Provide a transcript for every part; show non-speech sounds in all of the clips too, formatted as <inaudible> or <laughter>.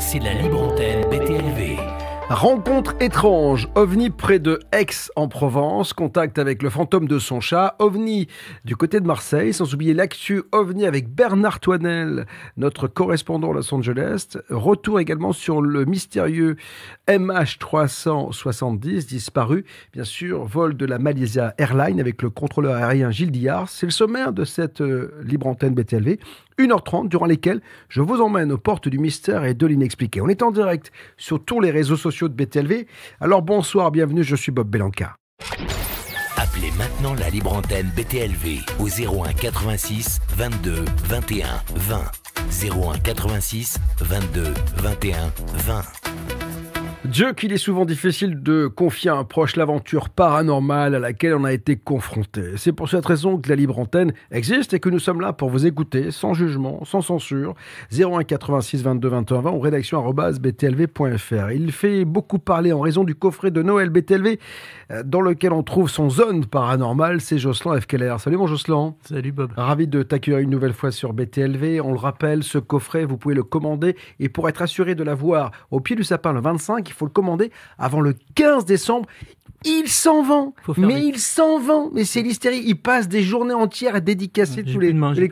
C'est la libre antenne BTLV. Rencontre étrange, OVNI près de Aix en Provence, contact avec le fantôme de son chat, OVNI du côté de Marseille, sans oublier l'actu OVNI avec Bernard Toinel, notre correspondant à Los Angeles, retour également sur le mystérieux MH370 disparu, bien sûr, vol de la Malaysia Airlines avec le contrôleur aérien Gilles Diard, c'est le sommaire de cette euh, libre antenne BTLV, 1h30 durant lesquelles je vous emmène aux portes du mystère et de l'inexpliqué. On est en direct sur tous les réseaux sociaux de BTLV. Alors bonsoir, bienvenue, je suis Bob Belanca. Appelez maintenant la libre antenne BTLV au 01 86 22 21 20. 01 86 22 21 20. Dieu qu'il est souvent difficile de confier à un proche l'aventure paranormale à laquelle on a été confronté. C'est pour cette raison que la libre antenne existe et que nous sommes là pour vous écouter sans jugement, sans censure. 01 86 22 21 20 ou rédaction btlv.fr. Il fait beaucoup parler en raison du coffret de Noël BTLV euh, dans lequel on trouve son zone paranormale. C'est Jocelyn FKLR. Salut mon Jocelyn. Salut Bob. Ravi de t'accueillir une nouvelle fois sur BTLV. On le rappelle, ce coffret, vous pouvez le commander et pour être assuré de l'avoir au pied du sapin le 25, il faut le commander avant le 15 décembre. Il s'en vend, mais il s'en vend, mais c'est l'hystérie. Il passe des journées entières à dédicacer tous les, mains, les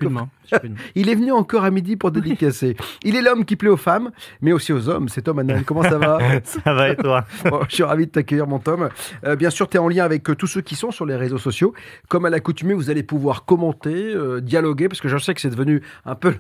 <laughs> Il est venu encore à midi pour dédicacer. Il est l'homme qui plaît aux femmes, mais aussi aux hommes. C'est Tom Anel. Comment ça va <laughs> Ça va et toi <laughs> Je suis ravi de t'accueillir, mon Tom. Euh, bien sûr, tu es en lien avec euh, tous ceux qui sont sur les réseaux sociaux. Comme à l'accoutumée, vous allez pouvoir commenter, euh, dialoguer, parce que je sais que c'est devenu un peu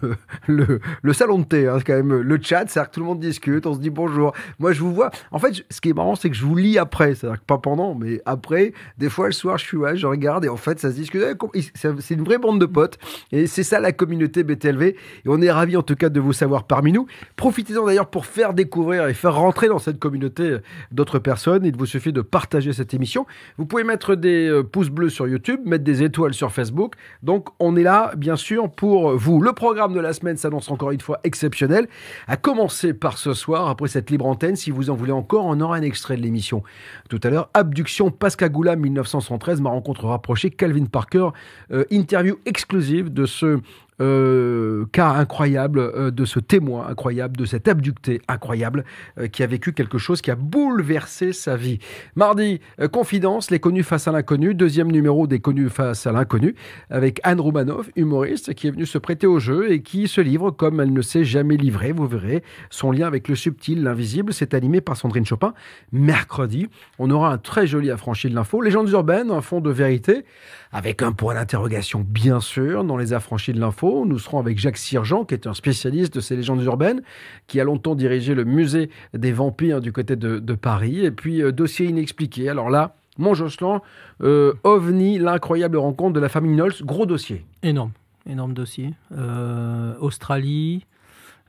le, le, salon de thé, hein, quand même. Le chat, c'est-à-dire que tout le monde discute, on se dit bonjour. Moi, je vous vois. En fait, ce qui est marrant, c'est que je vous lis après. C'est-à-dire que pas mais après, des fois, le soir, je suis là, je regarde, et en fait, ça se discute. Eh, c'est une vraie bande de potes. Et c'est ça la communauté BTLV. Et on est ravis en tout cas de vous savoir parmi nous. Profitez-en d'ailleurs pour faire découvrir et faire rentrer dans cette communauté d'autres personnes. Il vous suffit de partager cette émission. Vous pouvez mettre des euh, pouces bleus sur YouTube, mettre des étoiles sur Facebook. Donc on est là, bien sûr, pour vous. Le programme de la semaine s'annonce encore une fois exceptionnel. À commencer par ce soir, après cette libre antenne, si vous en voulez encore, on aura un extrait de l'émission. Tout à l'heure, Abduction Pascagoula 1973, ma rencontre rapprochée, Calvin Parker, euh, interview exclusive de ce euh, cas incroyable euh, de ce témoin incroyable, de cet abducté incroyable euh, qui a vécu quelque chose qui a bouleversé sa vie. Mardi, Confidence, les connus face à l'inconnu, deuxième numéro des connus face à l'inconnu, avec Anne Roumanoff, humoriste, qui est venue se prêter au jeu et qui se livre comme elle ne s'est jamais livrée. Vous verrez son lien avec le subtil, l'invisible. C'est animé par Sandrine Chopin. Mercredi, on aura un très joli affranchi de l'info. Légendes urbaines, un fond de vérité, avec un point d'interrogation, bien sûr, dans les affranchis de l'info. Nous serons avec Jacques Sirgeant, qui est un spécialiste de ces légendes urbaines, qui a longtemps dirigé le musée des vampires du côté de, Paris. Et puis, euh, dossier inexpliqué. Alors là, mon Jocelyn, euh, OVNI, l'incroyable rencontre de la famille Knowles, gros dossier. Énorme, énorme dossier. Euh, Australie,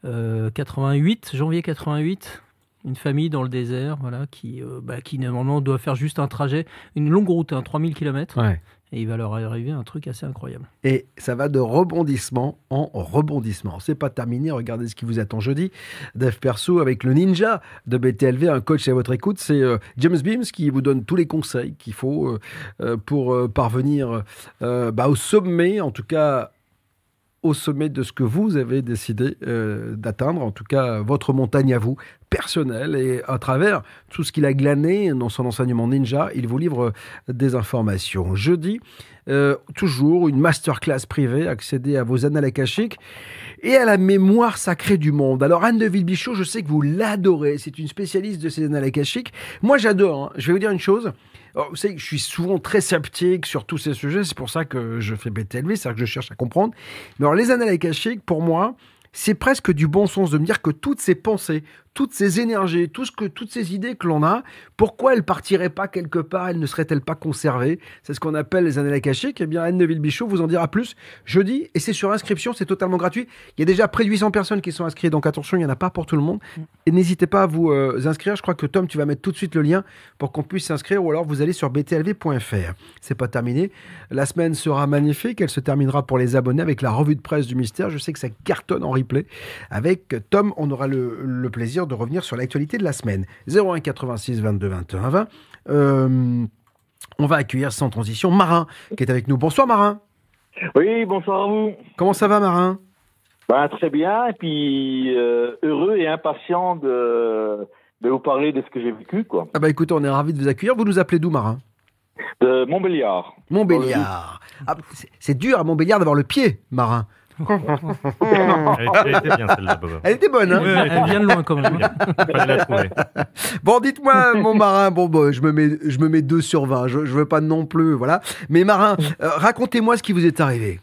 88, janvier 88 une famille dans le désert, voilà, qui, bah, qui normalement doit faire juste un trajet, une longue route, 3000 km, ouais. Et il va leur arriver un truc assez incroyable. Et ça va de rebondissement en rebondissement. C'est pas terminé. Regardez ce qui vous attend jeudi. Dev Perso avec le ninja de BTLV, un coach à votre écoute. C'est euh, James Beams qui vous donne tous les conseils qu'il faut euh, euh, pour parvenir bah, au sommet, en tout cas au sommet de ce que vous avez décidé euh, d'atteindre, en tout cas votre montagne à vous, personnelle, et à travers tout ce qu'il a glané dans son enseignement ninja, il vous livre des informations. Jeudi, euh, toujours une masterclass privée, accéder à vos annales akashiques et à la mémoire sacrée du monde. Alors Anne de Villebichot, je sais que vous l'adorez, c'est une spécialiste de ces annales akashiques. Moi j'adore, hein. je vais vous dire une chose, vous savez, je suis souvent très sceptique sur tous ces sujets, c'est pour ça que je fais BTLV, c'est-à-dire que je cherche à comprendre. Mais alors, les annales akashiques, pour moi, c'est presque du bon sens de me dire que toutes ces pensées, toutes ces énergies, tout ce que, toutes ces idées que l'on a, pourquoi elles partiraient pas quelque part, elles ne seraient-elles pas conservées? C'est ce qu'on appelle les annales akashiques. Eh bien, Anne Neville-Bichot vous en dira plus jeudi, et c'est sur inscription, c'est totalement gratuit. Il y a déjà près de 800 personnes qui sont inscrites, donc attention, il n'y en a pas pour tout le monde. Et n'hésitez pas à vous euh, inscrire. Je crois que Tom, tu vas mettre tout de suite le lien pour qu'on puisse s'inscrire, ou alors vous allez sur btlv.fr. C'est pas terminé. La semaine sera magnifique. Elle se terminera pour les abonnés avec la revue de presse du mystère. Je sais que ça cartonne en replay. Avec Tom, on aura le, le plaisir de revenir sur l'actualité de la semaine. 01 86 22 21 20. on va accueillir sans transition Marin qui est avec nous. Bonsoir Marin. Oui, bonsoir à vous. Comment ça va Marin? Ben, très bien, et puis euh, heureux et impatient de, de vous parler de ce que j'ai vécu, quoi. Ah bah écoutez, on est ravis de vous accueillir. Vous nous appelez d'où, Marin? De Montbéliard. Montbéliard. Ah, c'est- c'est dur à Montbéliard d'avoir le pied, Marin. Elle était, elle était bien celle-là, Bobo. Elle était bonne, hein Elle vient de loin quand même. hein. Fallait la trouver. Bon, dites-moi, mon marin, bon, bon, je me mets, je me mets 2 sur 20, je, je veux pas non plus, voilà. Mais marin, euh, racontez-moi ce qui vous est arrivé.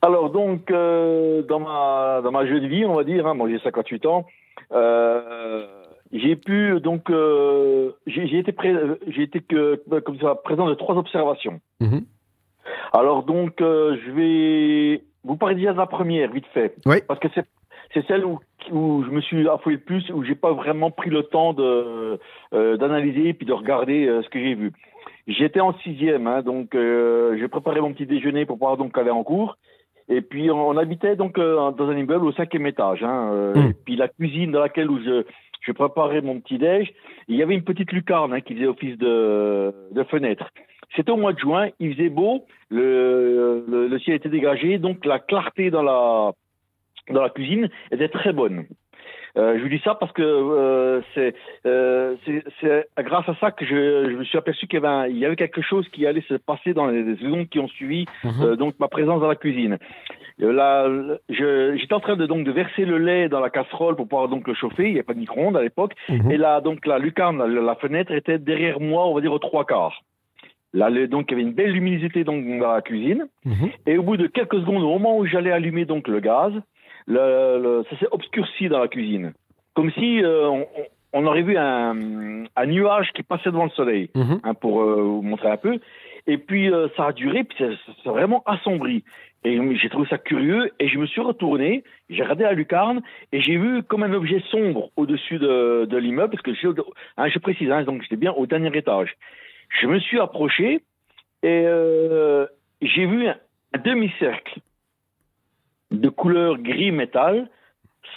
Alors donc, euh, dans, ma, dans ma jeune vie, on va dire, hein, moi j'ai 58 ans, euh, j'ai pu, donc, euh, j'ai été, pré- j'ai été que, comme ça, présent de trois observations. Mhm. Alors donc, euh, je vais vous parler déjà de la première, vite fait. Oui. Parce que c'est c'est celle où, où je me suis affolé le plus, où j'ai pas vraiment pris le temps de euh, d'analyser puis de regarder euh, ce que j'ai vu. J'étais en sixième, hein, donc euh, j'ai préparé mon petit déjeuner pour pouvoir donc aller en cours. Et puis on, on habitait donc euh, dans un immeuble au cinquième étage. Hein, euh, Mm. Et puis la cuisine dans laquelle où je, je préparais mon petit déj, il y avait une petite lucarne hein, qui faisait office de, de fenêtre. C'était au mois de juin, il faisait beau, le, le, le ciel était dégagé, donc la clarté dans la dans la cuisine était très bonne. Euh, je vous dis ça parce que euh, c'est euh, grâce à ça que je, je me suis aperçu qu'il y, avait y quelque chose qui allait se passer dans les secondes qui ont suivi euh, donc ma présence dans la cuisine. Euh, là, j'étais en train de donc de verser le lait dans la casserole pour pouvoir donc le chauffer. Il n'y avait pas de micro-ondes à l'époque. Mhm. Et là, donc la lucarne, la, la fenêtre était derrière moi, on va dire aux trois quarts. Là, donc il y avait une belle luminosité donc dans la cuisine. Mhm. Et au bout de quelques secondes, au moment où j'allais allumer donc le gaz, le, le- ça s'est obscurci dans la cuisine, comme si euh, on, on aurait vu un, un nuage qui passait devant le soleil, Mhm. hein, pour euh, vous montrer un peu. Et puis euh, ça a duré, puis c'est c'est vraiment assombri. Et j'ai trouvé ça curieux, et je me suis retourné, j'ai regardé la lucarne, et j'ai vu comme un objet sombre au-dessus de, de l'immeuble, parce que je, hein, je précise, hein, donc j'étais bien au dernier étage. Je me suis approché, et euh, j'ai vu un, un demi-cercle de couleur gris métal.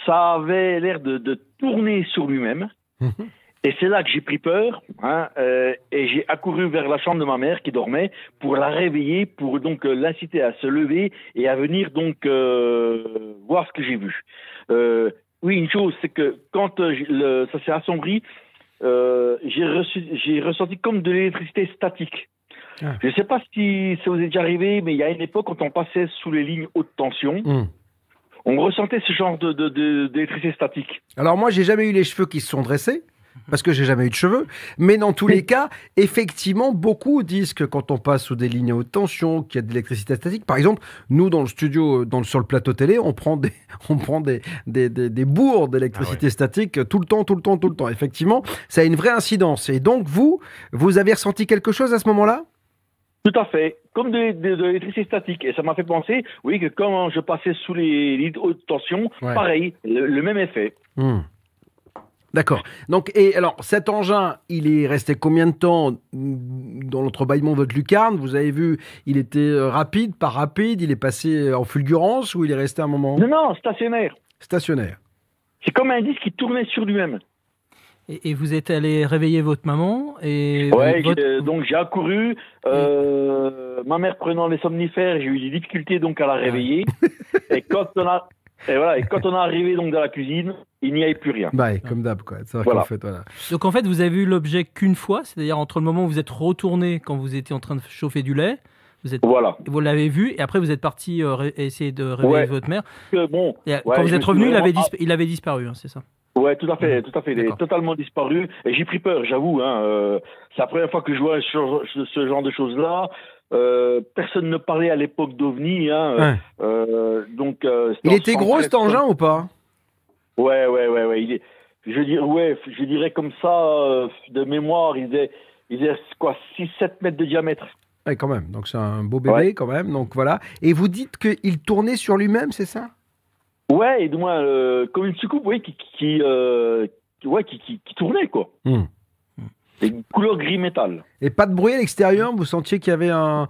Ça avait l'air de, de tourner sur lui-même. Mhm. Et c'est là que j'ai pris peur, hein, euh, et j'ai accouru vers la chambre de ma mère qui dormait pour la réveiller, pour donc euh, l'inciter à se lever et à venir donc euh, voir ce que j'ai vu. Euh, oui, une chose, c'est que quand euh, le- ça s'est assombri, euh, j'ai ressenti comme de l'électricité statique. Ah. Je ne sais pas si ça vous est déjà arrivé, mais il y a une époque quand on passait sous les lignes haute tension, Mhm. on ressentait ce genre de d'électricité statique. Alors moi, j'ai jamais eu les cheveux qui se sont dressés. Parce que j'ai jamais eu de cheveux, mais dans tous les cas, effectivement, beaucoup disent que quand on passe sous des lignes à haute tension, qu'il y a de l'électricité statique. Par exemple, nous dans le studio, dans le, sur le plateau télé, on prend des, <laughs> on prend des, des, des, des bourres d'électricité statique tout le temps, tout le temps, tout le temps. Effectivement, ça a une vraie incidence. Et donc vous, vous avez ressenti quelque chose à ce moment-là? Tout à fait, comme de, de- de l'électricité statique. Et ça m'a fait penser, oui, que quand je passais sous les lignes de haute tension, Ouais. pareil, le, le même effet. Hmm. D'accord. Donc, et alors, cet engin, il est resté combien de temps dans l'entrebâillement de votre lucarne? Vous avez vu, il était euh, rapide, pas rapide, il est passé en fulgurance ou il est resté un moment? Non, non, stationnaire. stationnaire C'est comme un disque qui tournait sur lui-même. Et, et vous êtes allé réveiller votre maman et Ouais, votre- j'ai- donc j'ai accouru. euh, ma mère prenant les somnifères, j'ai eu des difficultés donc à la réveiller. et quand on a et voilà, et quand on est arrivé donc dans la cuisine, il n'y avait plus rien. Bah, ouais, comme d'hab, quoi. C'est vrai Voilà. qu'en fait, voilà. Donc en fait, vous avez vu l'objet qu'une fois, c'est-à-dire entre le moment où vous êtes retourné quand vous étiez en train de chauffer du lait, vous êtes Voilà. vous l'avez vu et après vous êtes parti euh, essayer de réveiller Ouais. votre mère. Bon, Et, euh, Ouais, quand vous êtes revenu, il avait, vraiment- dispa- il avait disparu, hein, c'est ça Ouais, tout à fait, tout à fait. Il est totalement disparu. Et j'ai pris peur, j'avoue. Hein, euh, c'est la première fois que je vois ce, genre de choses-là. Euh, personne ne parlait à l'époque d'OVNI. Hein, Ouais. euh, donc, Il était gros 73. cet engin ou pas? Ouais, ouais, ouais, ouais. Il est, je dirais, ouais, je dirais comme ça de mémoire, il faisait, il faisait quoi, 6-7 mètres de diamètre. Ouais, quand même. Donc c'est un beau bébé, Ouais. quand même. Donc voilà. Et vous dites qu'il tournait sur lui-même, c'est ça? Ouais, et du moins euh, comme une soucoupe, oui, qui, euh, qui- ouais, qui, qui, qui tournait quoi. Hmm. Et une couleur gris métal. Et pas de bruit à l'extérieur Vous sentiez qu'il y avait un.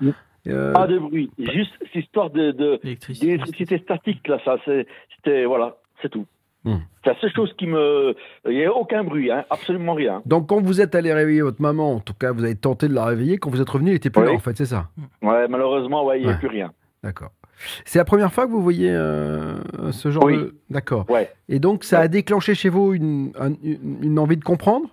Euh, Pas de bruit. Juste cette histoire de, de, d'électricité statique là, ça, c'est- c'était voilà, c'est tout. Hmm. C'est la seule chose qui me, il n'y a aucun bruit, hein, absolument rien. Donc quand vous êtes allé réveiller votre maman, en tout cas vous avez tenté de la réveiller, quand vous êtes revenu, il était plus Oui. là en fait, c'est ça? Ouais, malheureusement, ouais, il n'y a Ouais. plus rien. D'accord. C'est la première fois que vous voyez euh, ce genre Oui. de. D'accord. Ouais. Et donc, ça a déclenché chez vous une, un- une, une envie de comprendre?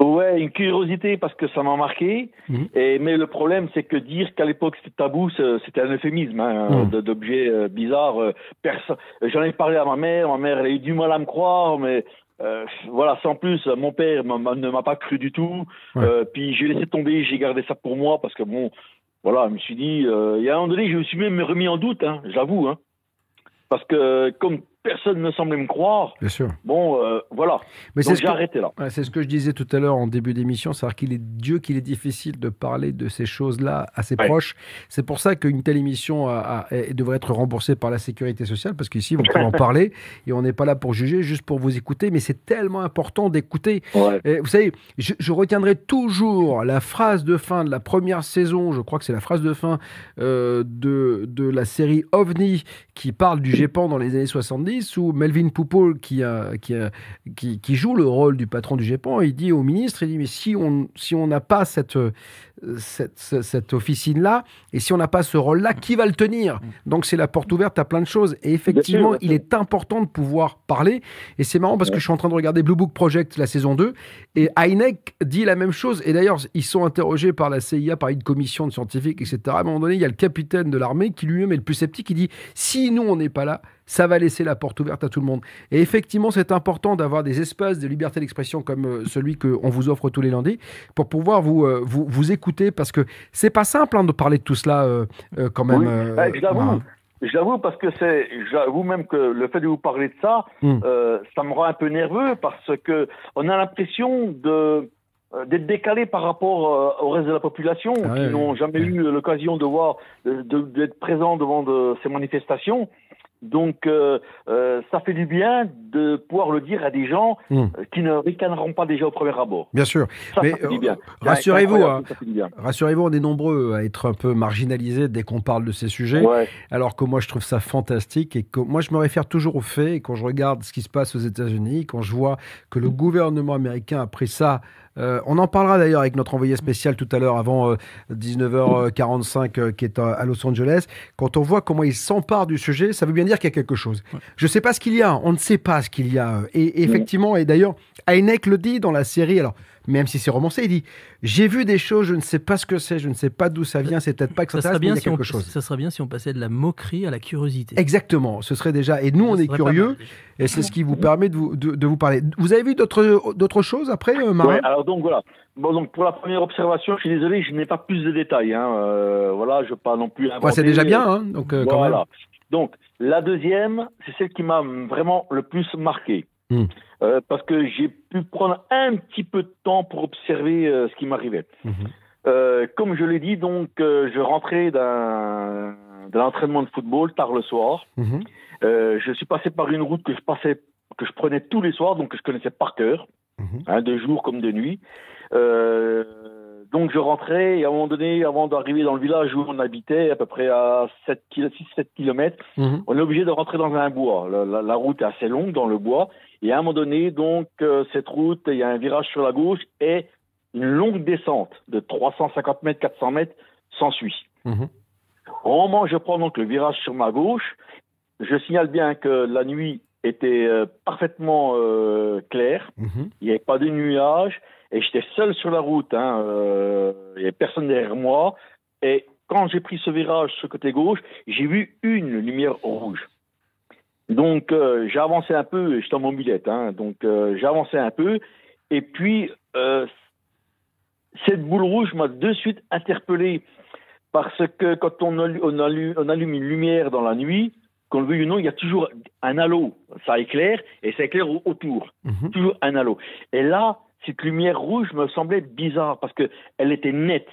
Ouais, une curiosité parce que ça m'a marqué. Mhm. Et mais le problème, c'est que dire qu'à l'époque c'était tabou, c'était un euphémisme hein, de- d'objets euh, bizarres. euh, J'en ai parlé à ma mère. Ma mère elle a eu du mal à me croire, mais euh, voilà. Sans plus, mon père ne m'a pas cru du tout. Ouais. Puis j'ai laissé tomber. J'ai gardé ça pour moi parce que bon, voilà, je me suis dit. euh, Il y a un moment donné, je me suis même remis en doute. Hein, J'avoue. Hein, parce que comme personne ne semblait me croire, Bien sûr. bon, euh, voilà. Mais c'est Donc ce j'ai que- arrêté là. Ouais, c'est ce que je disais tout à l'heure en début d'émission, c'est-à-dire qu'il est Dieu qu'il est difficile de parler de ces choses-là à ses Ouais. proches. C'est pour ça qu'une telle émission a- a- est- devrait être remboursée par la sécurité sociale, parce qu'ici, vous pouvez en <laughs> parler et on n'est pas là pour juger, juste pour vous écouter, mais c'est tellement important d'écouter. Ouais. Vous savez, je, je retiendrai toujours la phrase de fin de la première saison, je crois que c'est la phrase de fin euh, de, de la série OVNI qui parle du GEPAN dans les années 70, où Melvin Poupeau, qui, qui, a- qui, qui joue le rôle du patron du GEPAN, il dit au ministre, il dit, mais si on si n'a pas cette, euh, cette, ce- cette officine-là, et si on n'a pas ce rôle-là, qui va le tenir? Donc c'est la porte ouverte à plein de choses. Et effectivement, sûr. il est important de pouvoir parler. Et c'est marrant parce que je suis en train de regarder Blue Book Project, la saison 2, et Heineck dit la même chose. Et d'ailleurs, ils sont interrogés par la CIA, par une commission de scientifiques, etc. À un moment donné, il y a le capitaine de l'armée qui lui-même est le plus sceptique. Il dit si nous, on n'est pas là, ça va laisser la porte ouverte à tout le monde. Et effectivement, c'est important d'avoir des espaces de liberté d'expression comme euh, celui qu'on vous offre tous les lundis pour pouvoir vous, euh, vous, vous écouter parce que c'est pas simple hein, de parler de tout cela euh, euh, quand même. Oui, euh, l'avoue. Marin. J'avoue parce que c'est, j'avoue même que le fait de vous parler de ça, Mm. euh, ça me rend un peu nerveux parce que on a l'impression de d'être décalé par rapport au reste de la population Ah qui n'ont jamais eu l'occasion de voir, d'être présents devant de, ces manifestations. Donc, euh, euh, ça fait du bien de pouvoir le dire à des gens Mm. euh, qui ne ricaneront pas déjà au premier abord. Bien sûr. Ça, Mais, euh, bien. rassurez-vous, hein. Rassurez-vous, on est nombreux à être un peu marginalisés dès qu'on parle de ces sujets. Ouais. Alors que moi, je trouve ça fantastique et que moi, je me réfère toujours aux faits. Et quand je regarde ce qui se passe aux États-Unis, quand je vois que le gouvernement américain a pris ça, euh, on en parlera d'ailleurs avec notre envoyé spécial tout à l'heure avant euh, 19h45 euh, qui est à, à Los Angeles. Quand on voit comment il s'empare du sujet, ça veut bien dire qu'il y a quelque chose. Je ne sais pas ce qu'il y a, on ne sait pas ce qu'il y a. Et, et effectivement, et d'ailleurs, Heineck le dit dans la série, alors même si c'est romancé, il dit J'ai vu des choses, je ne sais pas ce que c'est, je ne sais pas d'où ça vient, c'est peut-être pas que ça, serait, mais il bien y a si on, quelque chose. ça serait bien si on passait de la moquerie à la curiosité. Exactement, ce serait déjà. Et nous, on est curieux, et c'est ce qui vous permet de vous, de, de vous parler. Vous avez vu d'autres d'autres choses après, euh, Marin? Ouais, alors donc voilà. Bon, donc pour la première observation, je suis désolé, je n'ai pas plus de détails. Hein. Euh, voilà, je ne veux pas non plus. Ouais, C'est déjà euh, bien, hein, donc euh, quand voilà. même. Donc la deuxième, c'est celle qui m'a vraiment le plus marqué. Hmm. Euh, parce que j'ai pu prendre un petit peu de temps pour observer euh, ce qui m'arrivait. Euh, comme je l'ai dit, donc euh, je rentrais d'un entraînement de football tard le soir. Euh, je suis passé par une route que je passais, que je prenais tous les soirs, donc que je connaissais par cœur, Mhm. hein, de jour comme de nuit. Euh, donc je rentrais et à un moment donné, avant d'arriver dans le village où on habitait, à peu près à 6-7 km, Mhm. on est obligé de rentrer dans un bois. La, la- la route est assez longue dans le bois. Et à un moment donné, donc, euh, cette route, il y a un virage sur la gauche et une longue descente de 350 mètres, 400 mètres s'ensuit. Mhm. Au moment où je prends donc le virage sur ma gauche, je signale bien que la nuit était euh, parfaitement euh, claire. Mhm. Il n'y avait pas de nuages et j'étais seul sur la route. Hein, il n'y avait personne derrière moi. Et quand j'ai pris ce virage sur le côté gauche, j'ai vu une lumière rouge. Donc euh, j'ai avancé un peu, et j'étais en mobilette, hein, donc euh, j'ai avancé un peu. Et puis euh, cette boule rouge m'a de suite interpellé parce que quand on, allu- on allu- on allume une lumière dans la nuit, qu'on le veuille ou non, il y a toujours un halo. Ça éclaire et ça éclaire au- autour Mhm. toujours un halo. Et là, cette lumière rouge me semblait bizarre parce que elle était nette,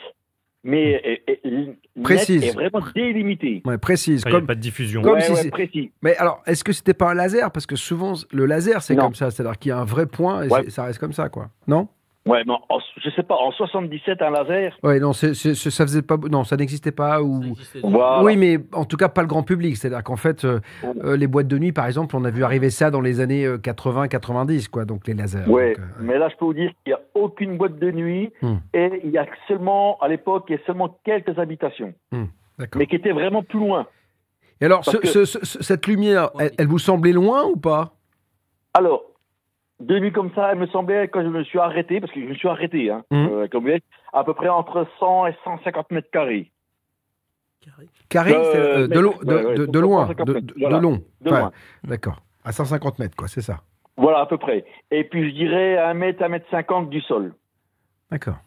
mais euh, euh, Précise. et vraiment délimitée. Ouais, précise. Il n'y a Comme... pas de diffusion. Comme ouais, si ouais, précis. Mais alors, est-ce que c'était pas un laser? Parce que souvent, le laser, c'est comme ça. C'est-à-dire qu'il y a un vrai point et ça reste comme ça, quoi. Non? Ouais, mais en- je sais pas, en 77, un laser. Ouais, non, ça faisait pas. Non, ça n'existait pas. Ou... Voilà. Oui, mais en tout cas, pas le grand public. C'est-à-dire qu'en fait, euh, euh, les boîtes de nuit, par exemple, on a vu arriver ça dans les années 80-90, quoi. Donc les lasers. Ouais, Donc, euh, mais là, je peux vous dire qu'il n'y a aucune boîte de nuit Hmm. et il y a seulement, à l'époque, il y a seulement quelques habitations, D'accord. mais qui étaient vraiment plus loin. Et alors, Parce ce- que- ce- ce- cette lumière, elle, elle vous semblait loin ou pas? Alors, de nuit comme ça, elle me semblait, quand je me suis arrêté, parce que je me suis arrêté, hein, Mhm. euh, comme vous voyez, à peu près entre 100 et 150 mètres carrés. Carré, Euh, euh, de, mais- lo- de, ouais, ouais, de- donc de loin, 150 de, mètres, de- voilà, de long. de Enfin, loin. D'accord. À 150 mètres, quoi, c'est ça. Voilà, à peu près. Et puis, je dirais 1 mètre, 1 mètre 50 du sol. D'accord.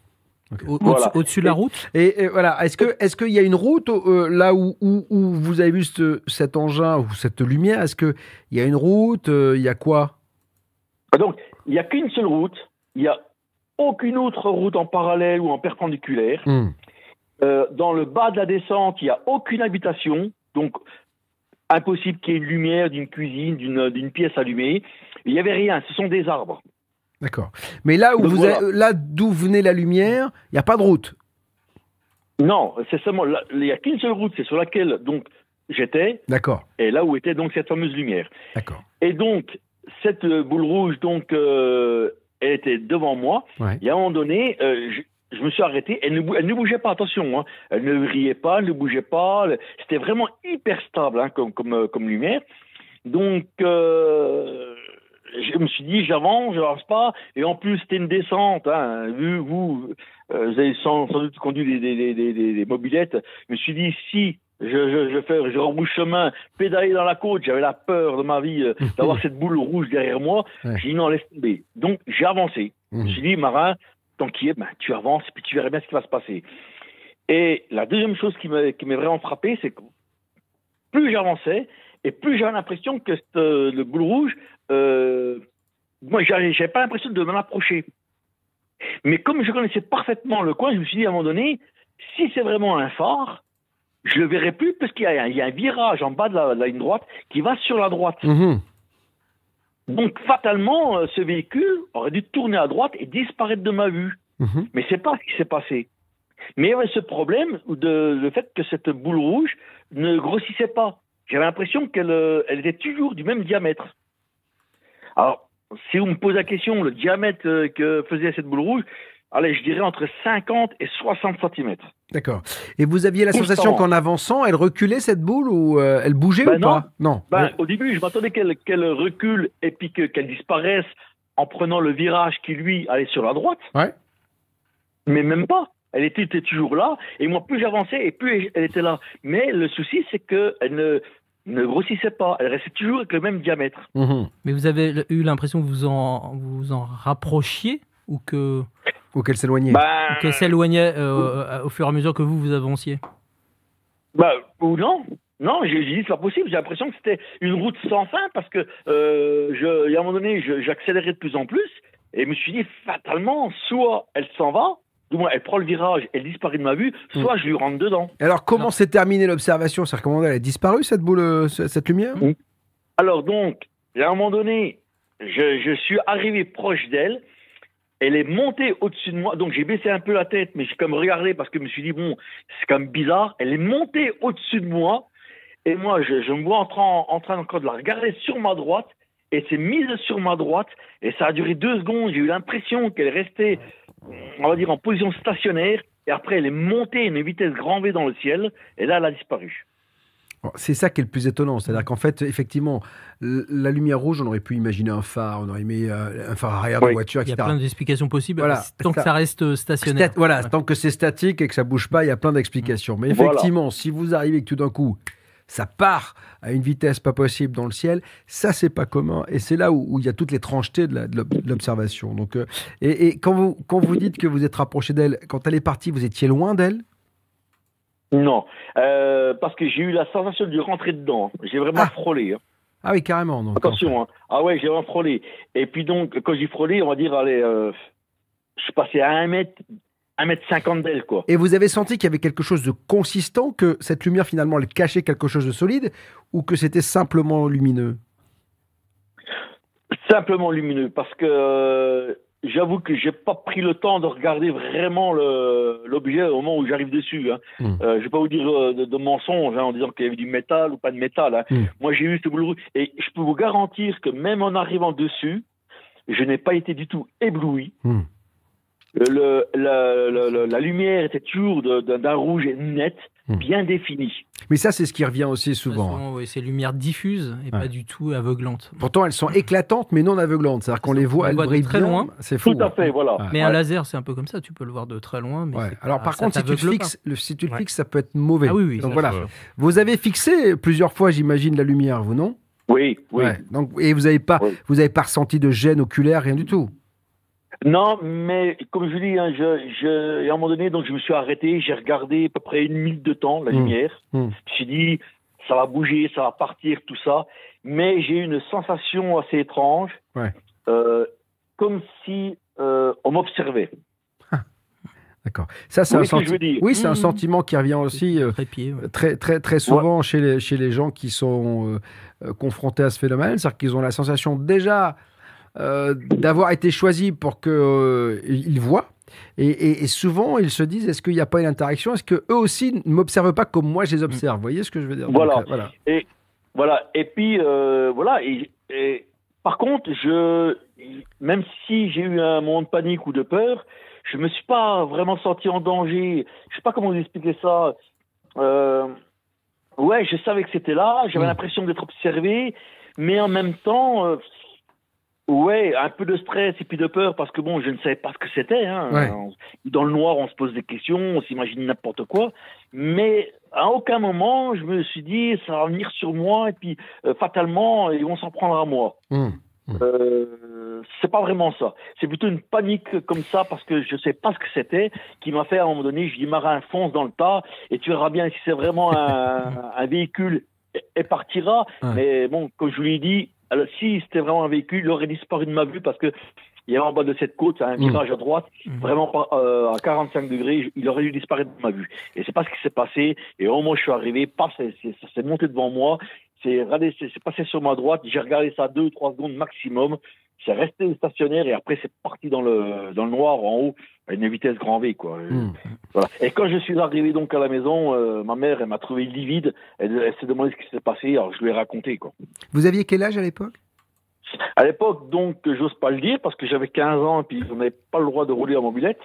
Au- Voilà. Au-dessus de la route? Et, et voilà, est-ce que est-ce qu'il y a une route euh, là où, où, où vous avez vu ce- cet engin ou cette lumière? Est-ce qu'il y a une route euh, Il y a quoi? Donc, il n'y a qu'une seule route. Il n'y a aucune autre route en parallèle ou en perpendiculaire. Hmm. Euh, dans le bas de la descente, il n'y a aucune habitation. Donc, impossible qu'il y ait une lumière d'une cuisine, d'une pièce allumée. Il n'y avait rien. Ce sont des arbres. D'accord. Mais là où Donc vous voilà. avez- là d'où venait la lumière, il n'y a pas de route. Non, c'est seulement. Il n'y a qu'une seule route. C'est sur laquelle, donc, j'étais. D'accord. Et là où était donc cette fameuse lumière. D'accord. Et donc, cette euh, boule rouge, donc, euh, elle était devant moi. Ouais. Et à un moment donné, euh, je, je me suis arrêté. Elle ne, bou- elle ne bougeait pas, attention. Hein. Elle ne riait pas, elle ne bougeait pas. C'était vraiment hyper stable hein, comme, comme, comme lumière. Donc, euh, je me suis dit, j'avance, je n'avance pas. Et en plus, c'était une descente. Hein. Vu vous, vous avez sans, sans doute conduit des, des, des, des, des- des mobilettes. Je me suis dit, si je, je, je, fais, je rebrousse chemin, pédaler dans la côte, j'avais la peur de ma vie euh, <laughs> d'avoir cette boule rouge derrière moi. Ouais. J'ai dit, non, laisse tomber. Donc, j'ai avancé. Je me Mhm. suis dit, Marin, tant qu'il est, ben, tu avances et puis tu verras bien ce qui va se passer. Et la deuxième chose qui m'est vraiment frappé, c'est que plus j'avançais et plus j'avais l'impression que cette, euh, le boule rouge, euh, moi, j'avais pas l'impression de m'en approcher. Mais comme je connaissais parfaitement le coin, je me suis dit à un moment donné, si c'est vraiment un phare, je le verrai plus parce qu'il y, a un- il y a un virage en bas de la, de la ligne droite qui va sur la droite. Mhm. Donc fatalement, euh, ce véhicule aurait dû tourner à droite et disparaître de ma vue. Mhm. Mais c'est pas ce qui s'est passé. Mais il y avait ce problème de le fait que cette boule rouge ne grossissait pas. J'avais l'impression qu'elle euh, elle était toujours du même diamètre. Alors, si vous me posez la question, le diamètre euh, que faisait cette boule rouge, allez, je dirais entre 50 et 60 cm. D'accord. Et vous aviez la Constant. sensation qu'en avançant, elle reculait cette boule ou euh, elle bougeait Ben ou non. pas? Non. Ben. Au début, je m'attendais qu'elle qu'elle recule et puis que- qu'elle disparaisse en prenant le virage qui, lui, allait sur la droite. Ouais. Mais même pas. Elle était, était toujours là. Et moi, plus j'avançais et plus elle était là. Mais le souci, c'est qu'elle ne, ne grossissait pas. Elle restait toujours avec le même diamètre. Mhm. Mais vous avez eu l'impression que vous en, vous en rapprochiez? Ou que Ou qu'elle s'éloignait. Ben, qu'elle s'éloignait euh, au fur et à mesure que vous vous avanciez ben, ou non. Non, j'ai dit c'est pas possible. J'ai l'impression que c'était une route sans fin parce que euh, je, a un moment donné, j'accélérais de plus en plus et je me suis dit fatalement, soit elle s'en va, du moins elle prend le virage, elle disparaît de ma vue, soit je lui rentre dedans. Alors, comment s'est terminée l'observation? C'est-à-dire comment elle a disparu cette boule, euh, ce- cette lumière? Alors donc, à un moment donné, je, je suis arrivé proche d'elle. Elle est montée au-dessus de moi. Donc j'ai baissé un peu la tête, mais j'ai même regardé parce que je me suis dit, bon, c'est quand même bizarre. Elle est montée au-dessus de moi. Et moi, je, me vois en train, en train encore de la regarder sur ma droite. Et c'est mise sur ma droite. Et ça a duré deux secondes. J'ai eu l'impression qu'elle restait, on va dire, en position stationnaire. Et après, elle est montée à une vitesse grand V dans le ciel. Et là, elle a disparu. C'est ça qui est le plus étonnant. C'est-à-dire qu'en fait, effectivement, la lumière rouge, on aurait pu imaginer un phare, on aurait mis euh, un phare arrière de Oui. voiture, Il y a etc. plein d'explications possibles. Voilà, tant que ça- reste euh, stationnaire. Stat- voilà, Ouais. tant que c'est statique et que ça bouge pas, il y a plein d'explications. Mais Voilà. effectivement, si vous arrivez que tout d'un coup, ça part à une vitesse pas possible dans le ciel, ça c'est pas commun. Et c'est là où, où il y a toutes les tranchetés de de de l'observation. Donc, euh, et, et quand vous quand vous dites que vous êtes rapproché d'elle, quand elle est partie, vous étiez loin d'elle? Non, euh, parce que j'ai eu la sensation de rentrer dedans. J'ai vraiment Ah. frôlé. hein. Ah oui, carrément. Donc, Attention, hein. ah ouais, j'ai vraiment frôlé. Et puis donc, quand j'ai frôlé, on va dire, allez, euh, je suis passé à 1 mètre, 1 mètre 50 d'elle, quoi. Et vous avez senti qu'il y avait quelque chose de consistant, que cette lumière finalement elle cachait quelque chose de solide, ou que c'était simplement lumineux? Simplement lumineux, parce que euh, j'avoue que j'ai pas pris le temps de regarder vraiment l'objet au moment où j'arrive dessus. Hein. Mm. Euh, je vais pas vous dire euh, de, de mensonge hein, en disant qu'il y avait du métal ou pas de métal. Hein. Mm. Moi, j'ai eu ce boulot et je peux vous garantir que même en arrivant dessus, je n'ai pas été du tout ébloui. Mm. le, la, la- la- la lumière était toujours d'un rouge net, Hmm. Bien défini. Mais ça, c'est ce qui revient aussi souvent. hein. façon, oui, c'est lumière diffuse et Ouais. pas du tout aveuglante. Pourtant, elles sont éclatantes, mais non aveuglantes. C'est-à-dire qu'on les voit, elles brillent très bien. loin. C'est fou. Tout à hein. fait, voilà. Ouais. Mais un Ouais. laser, c'est un peu comme ça, tu peux le voir de très loin. Mais Ouais. c'est Alors pas- par contre, si tu le fixes, le, si tu le Ouais. fixes, ça peut être mauvais. Ah oui, oui, Donc voilà. sûr. Vous avez fixé plusieurs fois, j'imagine, la lumière, vous non? Oui, oui. Ouais. Donc et vous n'avez pas, Oui. vous avez pas ressenti de gêne oculaire, rien du tout? Non, mais comme je dis, hein, je, à un moment donné, donc je me suis arrêté, j'ai regardé à peu près une minute de temps la Mm. lumière. Mm. Je me suis dit, ça va bouger, ça va partir, tout ça. Mais j'ai eu une sensation assez étrange, Ouais. euh, comme si euh, on m'observait. D'accord. Ça, c'est un voyez ce que je senti- veux dire? Oui, c'est un Mhm. sentiment qui revient aussi euh, trépied. ouais. très, très, très souvent chez, les, chez les gens qui sont euh, euh, confrontés à ce phénomène. C'est-à-dire qu'ils ont la sensation déjà euh, d'avoir été choisis pour qu'ils voient. Et, et- et souvent, ils se disent est-ce qu'il n'y a pas une interaction? Est-ce qu'eux aussi ne m'observent pas comme moi je les observe? Vous voyez ce que je veux dire? Voilà. Donc, euh, voilà. Voilà. Et puis, euh, voilà. Et, et par contre, je, même si j'ai eu un moment de panique ou de peur, je me suis pas vraiment senti en danger. Je sais pas comment vous expliquer ça. Euh, ouais, je savais que c'était là. J'avais Mm. l'impression d'être observé, mais en même temps, euh, ouais, un peu de stress et puis de peur parce que bon, je ne savais pas ce que c'était. Hein. Ouais. Dans le noir, on se pose des questions, on s'imagine n'importe quoi. Mais à aucun moment, je me suis dit, ça va venir sur moi et puis euh, fatalement, ils vont s'en prendre à moi. Hum. Euh, c'est pas vraiment ça. C'est plutôt une panique comme ça parce que je sais pas ce que c'était qui m'a fait à un moment donné, je dis marin fonce dans le tas et tu verras bien si c'est vraiment <laughs> un, un véhicule et, partira. Ouais. Mais bon, comme je vous l'ai dit, alors, si c'était vraiment un véhicule, il aurait disparu de ma vue parce que il y avait en bas de cette côte un Mm. virage à droite, Mhm. vraiment pas, euh, à 45 degrés, il aurait dû disparaître de ma vue. Et c'est pas ce qui s'est passé. Et au moment où je suis arrivé, paf, c'est- s'est monté devant moi. C'est passé sur ma droite. J'ai regardé ça deux, trois secondes maximum. C'est resté stationnaire et après c'est parti dans le dans le noir en haut à une vitesse grand V quoi. Voilà. Et quand je suis arrivé donc à la maison, euh, ma mère elle m'a trouvé livide. Elle, elle s'est demandé ce qui s'est passé. Alors je lui ai raconté quoi. Vous aviez quel âge à l'époque? À l'époque, donc, j'ose pas le dire parce que j'avais 15 ans et puis on n'avait pas le droit de rouler en mobilette.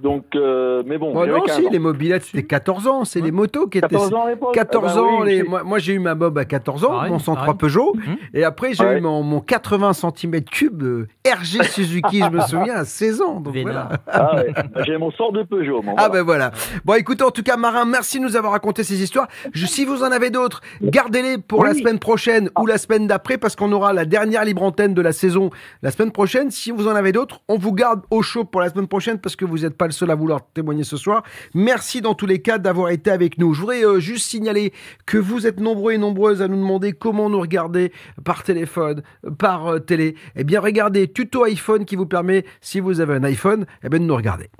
Donc, euh, mais bon, Oh non, 15 si, ans. les mobilettes, c'était 14 ans. C'est Ouais. les motos qui étaient. 14 ans à l'époque 14 Ah bah ans, oui, les... moi, moi, j'ai eu ma Bob à 14 ans, Pareil, mon 103 pareil. Peugeot, Mhm. et après j'ai Ouais. eu mon, mon 80 cm3 euh, RG Suzuki, je me souviens, à 16 ans. Donc voilà. Ah ouais, j'ai mon sort de Peugeot. moi, Ah ben voilà. Bon écoutez, en tout cas Marin, merci de nous avoir raconté ces histoires. Je- si vous en avez d'autres, gardez-les pour la semaine prochaine ou la semaine d'après parce qu'on aura la dernière libre antenne de la saison la semaine prochaine. Si vous en avez d'autres, on vous garde au chaud pour la semaine prochaine parce que vous n'êtes pas le seul à vouloir témoigner ce soir. Merci dans tous les cas d'avoir été avec nous. Je voudrais euh, juste signaler que vous êtes nombreux et nombreuses à nous demander comment nous regarder par téléphone, par euh, télé. Eh bien regardez tuto iPhone qui vous permet, si vous avez un iPhone, eh bien de nous regarder.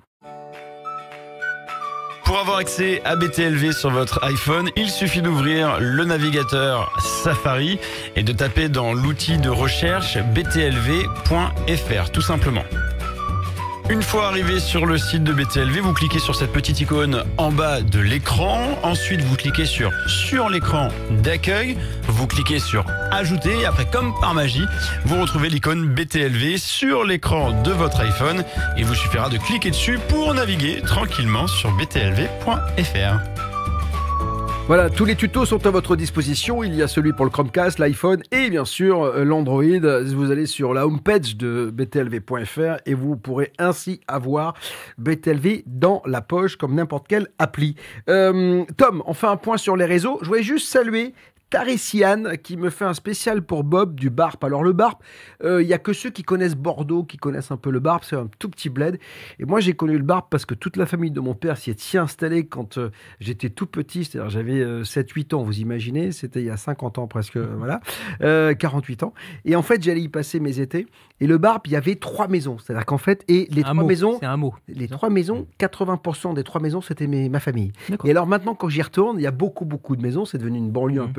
Pour avoir accès à BTLV sur votre iPhone, il suffit d'ouvrir le navigateur Safari et de taper dans l'outil de recherche btlv.fr tout simplement. Une fois arrivé sur le site de BTLV, vous cliquez sur cette petite icône en bas de l'écran. Ensuite, vous cliquez sur sur l'écran d'accueil. Vous cliquez sur ajouter. Et après, comme par magie, vous retrouvez l'icône BTLV sur l'écran de votre iPhone. Il vous suffira de cliquer dessus pour naviguer tranquillement sur btlv.fr. Voilà, tous les tutos sont à votre disposition. Il y a celui pour le Chromecast, l'iPhone et bien sûr euh, l'Android. Vous allez sur la homepage de btlv.fr et vous pourrez ainsi avoir BTLV dans la poche comme n'importe quelle appli. Euh, Tom, on fait un point sur les réseaux. Je voulais juste saluer Tarissiane qui me fait un spécial pour Bob du Barp. Alors le Barp, euh, il y a que ceux qui connaissent Bordeaux qui connaissent un peu le Barp. C'est un tout petit bled. Et moi j'ai connu le Barp parce que toute la famille de mon père s'y est installée quand euh, j'étais tout petit. C'est-à-dire j'avais euh, 7-8 ans, vous imaginez. C'était il y a 50 ans presque, euh, voilà, Euh, 48 ans. Et en fait j'allais y passer mes étés. Et le Barp, il y avait trois maisons. C'est-à-dire qu'en fait, et les Un trois mot, maisons, un mot. les trois maisons, 80% des trois maisons, c'était ma famille. Et alors maintenant, quand j'y retourne, il y a beaucoup, beaucoup de maisons. C'est devenu une banlieue un Mhm.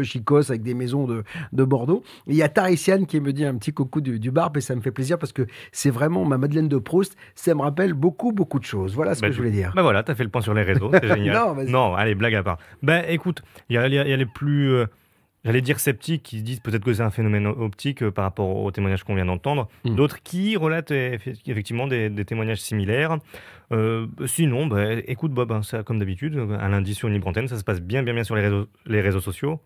Avec des maisons de, de Bordeaux. Et il y a Tarissiane qui me dit un petit coucou du, du Barbe et ça me fait plaisir parce que c'est vraiment ma Madeleine de Proust. Ça me rappelle beaucoup, beaucoup de choses. Voilà ce Bah, que je voulais dire. Bah voilà, t'as fait le point sur les réseaux, c'est <laughs> génial. Non, vas-y. allez, blague à part. Ben écoute, il y a, y y les plus. euh, j'allais dire sceptiques, qui disent peut-être que c'est un phénomène optique euh, par rapport au témoignage qu'on vient d'entendre. Mm. D'autres qui relatent effe- effectivement des, des témoignages similaires. Euh, sinon, bah, écoute Bob, hein, ça, comme d'habitude, un lundi sur une libre antenne, ça se passe bien, bien, bien sur les réseaux, les réseaux sociaux.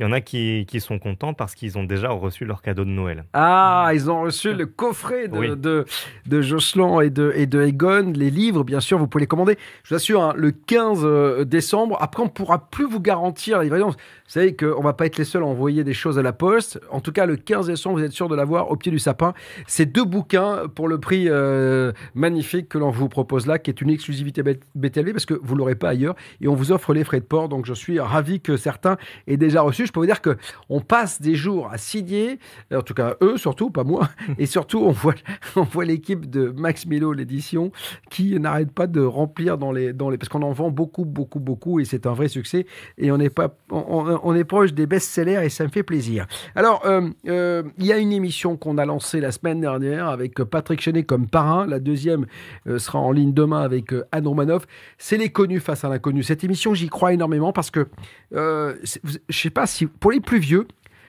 Il y en a qui, qui sont contents parce qu'ils ont déjà reçu leur cadeau de Noël. Ah, ils ont reçu le coffret de, Oui. de, de Jocelyn et de, et de Egon, les livres, bien sûr, vous pouvez les commander. Je vous assure, hein, le 15 euh, décembre, après, on pourra plus vous garantir la livraison. Vous savez qu'on va pas être les seuls à envoyer des choses à la poste. En tout cas, le 15 décembre, vous êtes sûr de l'avoir au pied du sapin. C'est deux bouquins pour le prix euh, magnifique que l'on vous propose là, qui est une exclusivité BTLV, parce que vous l'aurez pas ailleurs. Et on vous offre les frais de port. Donc, je suis ravi que certains aient déjà reçu. Je peux vous dire que on passe des jours à signer, en tout cas eux surtout, pas moi, <laughs> et surtout on voit, on voit l'équipe de Max Milo, l'édition, qui n'arrête pas de remplir dans les, dans les, parce qu'on en vend beaucoup, beaucoup, beaucoup, et c'est un vrai succès, et on est pas, on, est proche des best-sellers, et ça me fait plaisir. Alors, euh, euh, il y a une émission qu'on a lancée la semaine dernière avec Patrick Chenet comme parrain, la deuxième euh, sera en ligne demain avec Anne Romanoff, c'est les connus face à l'inconnu. Cette émission, j'y crois énormément parce que, je sais pas si, pour les plus vieux,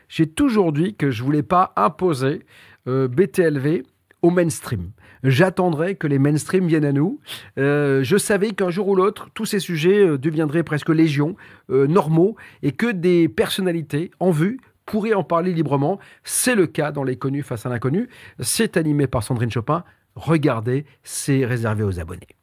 j'ai toujours dit que je voulais pas imposer euh, BTLV au mainstream. J'attendrai que les mainstream viennent à nous. Euh, je savais qu'un jour ou l'autre, tous ces sujets euh, deviendraient presque légion, normaux, et que des personnalités en vue pourraient en parler librement. C'est le cas dans Les Connus face à l'inconnu. C'est animé par Sandrine Chopin. Regardez, c'est réservé aux abonnés.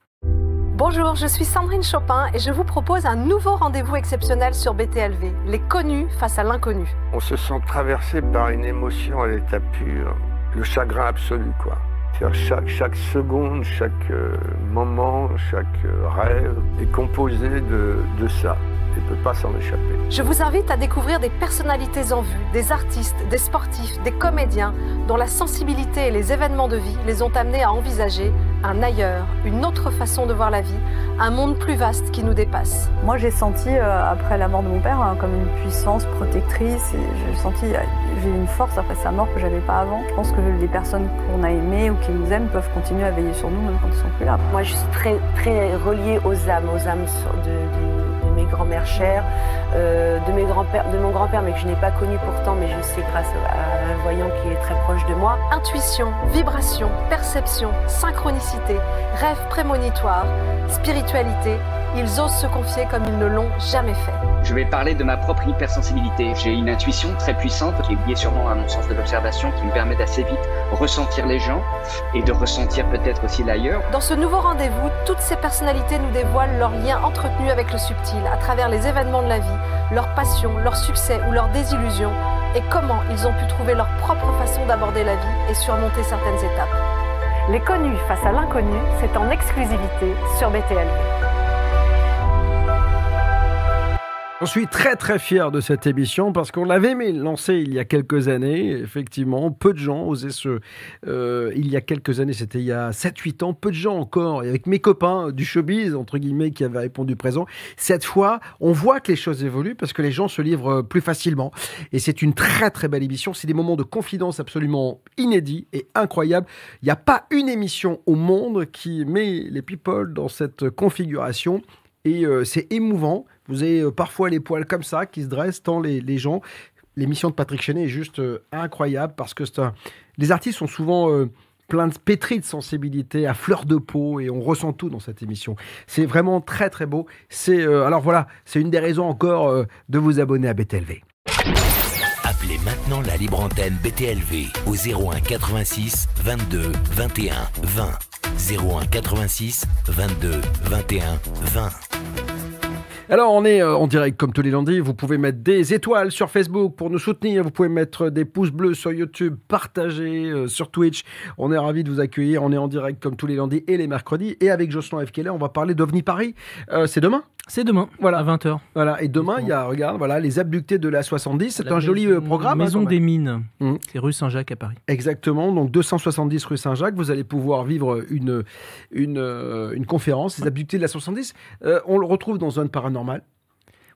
Bonjour, je suis Sandrine Chopin et je vous propose un nouveau rendez-vous exceptionnel sur BTLV, les connus face à l'inconnu. On se sent traversé par une émotion à l'état pur, le chagrin absolu, quoi. C'est-à-dire Chaque, chaque seconde, chaque euh, moment, chaque euh, rêve est composé de, de ça et ne peut pas s'en échapper. Je vous invite à découvrir des personnalités en vue, des artistes, des sportifs, des comédiens dont la sensibilité et les événements de vie les ont amenés à envisager un ailleurs, une autre façon de voir la vie, un monde plus vaste qui nous dépasse. Moi, j'ai senti, euh, après la mort de mon père, hein, comme une puissance protectrice. Et j'ai senti, j'ai eu une force après sa mort que j'avais pas avant. Je pense que les personnes qu'on a aimées ou qui nous aiment peuvent continuer à veiller sur nous, même quand ils sont plus là. Moi, je suis très, très reliée aux âmes, aux âmes de, de- mes grands-mères chères, euh, de, mes grands-pères, de mon grand-père, mais que je n'ai pas connu pourtant, mais je sais grâce à un voyant qui est très proche de moi. Intuition, vibration, perception, synchronicité, rêve prémonitoire, spiritualité, ils osent se confier comme ils ne l'ont jamais fait. Je vais parler de ma propre hypersensibilité. J'ai une intuition très puissante qui est liée sûrement à mon sens de l'observation qui me permet d'assez vite ressentir les gens et de ressentir peut-être aussi l'ailleurs. Dans ce nouveau rendez-vous, toutes ces personnalités nous dévoilent leurs liens entretenus avec le subtil à travers les événements de la vie, leurs passions, leurs succès ou leurs désillusions et comment ils ont pu trouver leur propre façon d'aborder la vie et surmonter certaines étapes. Les connus face à l'inconnu, c'est en exclusivité sur BTL. Je suis très très fier de cette émission parce qu'on l'avait lancée il y a quelques années. Effectivement, peu de gens osaient se. euh, il y a quelques années, c'était il y a 7-8 ans, peu de gens encore. Et avec mes copains du showbiz, entre guillemets, qui avaient répondu présent. Cette fois, on voit que les choses évoluent parce que les gens se livrent plus facilement. Et c'est une très très belle émission. C'est des moments de confidence absolument inédits et incroyables. Il n'y a pas une émission au monde qui met les people dans cette configuration. Et euh, c'est émouvant. Vous avez euh, parfois les poils comme ça qui se dressent tant les, les gens. L'émission de Patrick Chenet est juste euh, incroyable parce que un... les artistes sont souvent euh, pleins de pétris de sensibilité, à fleur de peau, et on ressent tout dans cette émission. C'est vraiment très très beau. Euh, alors voilà, c'est une des raisons encore de vous abonner à BTLV. Appelez maintenant la libre antenne BTLV au 01 86 22 21 20. 01 86 22 21 20. Alors, on est euh, en direct comme tous les lundis. Vous pouvez mettre des étoiles sur Facebook pour nous soutenir. Vous pouvez mettre des pouces bleus sur YouTube, partager euh, sur Twitch. On est ravis de vous accueillir. On est en direct comme tous les lundis et les mercredis. Et avec Jocelyn F. Keller, on va parler d'OVNI Paris. Euh, c'est demain C'est demain, Voilà. à 20h. Voilà. Et demain, il y a, regarde, voilà, les abductés de la 70. C'est un joli euh, programme. hein, Maison des Mines. Mhm. C'est rue Saint-Jacques à Paris. Exactement, donc 270 rue Saint-Jacques, vous allez pouvoir vivre une, une, euh, une conférence, les abductés de la 70. Euh, on le retrouve dans Zone Paranormale.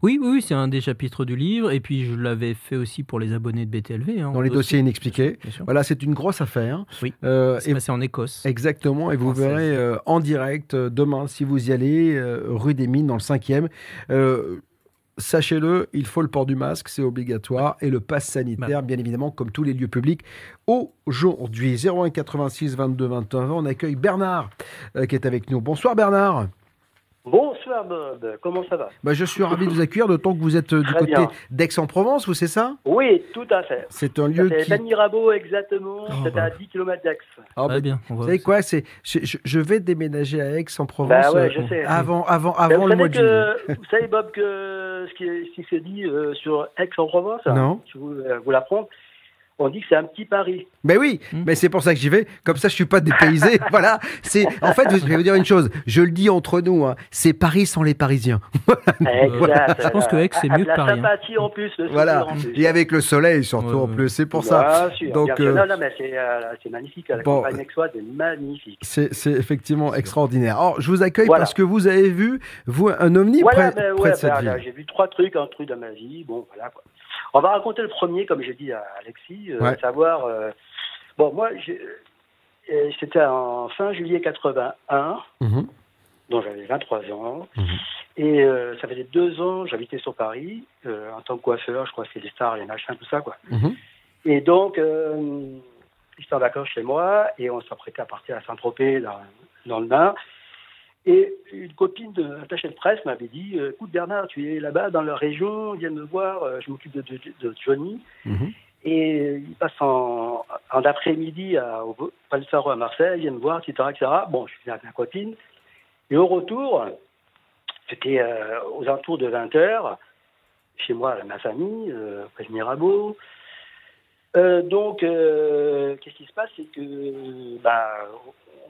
Oui, oui, oui, c'est un des chapitres du livre. Et puis, je l'avais fait aussi pour les abonnés de BTLV. hein, Dans les dossiers inexpliqués. Voilà, c'est une grosse affaire. Oui. Euh, C'est passé en Écosse. Exactement, et vous Française. verrez euh, en direct euh, demain, si vous y allez, rue des Mines, dans le 5e. Euh, sachez-le, il faut le port du masque, c'est obligatoire, et le pass sanitaire, bien évidemment, comme tous les lieux publics. Aujourd'hui, 01 86 22 21 20, on accueille Bernard qui est avec nous. Bonsoir Bernard. Bonsoir Bob, comment ça va? Bah, je suis ravi de vous accueillir, d'autant que vous êtes euh, du Très côté d'Aix-en-Provence, vous c'est ça? Oui, tout à fait. C'est un lieu C'est qui... Ben Mirabeau exactement, Oh, c'est bah. à 10 km d'Aix. Ah, bah, bien, on vous savez quoi c'est, je, je- vais déménager à Aix-en-Provence Bah ouais, euh, je sais. avant, avant, avant vous le mois de juillet. <laughs> Vous savez Bob que ce qui, ce qui s'est dit euh, sur Aix-en-Provence, Non. je vous, euh, vous l'apprendre, on dit que c'est un petit Paris. Mais oui, Hmm. mais c'est pour ça que j'y vais. Comme ça, je suis pas dépaysé. <laughs> voilà. C'est en fait, je vais vous dire une chose. Je le dis entre nous. hein, c'est Paris sans les Parisiens. <laughs> Exact. je pense que Aix, c'est mieux que la Paris, hein. en plus. le voilà. en plus. Et avec le soleil surtout en plus. C'est pour ça. Sûr, Donc bien sûr. euh, Non, non, mais c'est euh, c'est magnifique. La bon, campagne aixoise est magnifique. c'est effectivement extraordinaire. Alors, je vous accueille Voilà. parce que vous avez vu vous un ovni Voilà, près, ben près de cette ben, ville. j'ai vu trois trucs, un truc dans ma vie. Bon, voilà. Quoi. On va raconter le premier, comme j'ai dit à Alexis, euh, Ouais. savoir. euh, bon, moi, euh, c'était en fin juillet 81, Mhm. dont j'avais 23 ans. Mhm. Et euh, ça faisait deux ans, j'habitais sur Paris, en tant que coiffeur, je crois que c'est des stars, les machins, tout ça, quoi. Mhm. Et donc, j'étais en vacances chez moi et on s'apprêtait à partir à Saint-Tropez, dans, dans le Nord. Et une copine de attachée de presse m'avait dit euh, Écoute, Bernard, tu es là-bas dans la région, viens me voir, euh, je m'occupe de, de, de Johnny. Mhm. Et il passe en, en après-midi à- au Palsaro à Marseille, viens me voir, etc., etc. Bon, je suis avec ma copine. Et au retour, c'était euh, aux alentours de 20h, chez moi, ma famille, euh, près de Mirabeau. Euh, donc, qu'est-ce qui se passe? C'est que bah,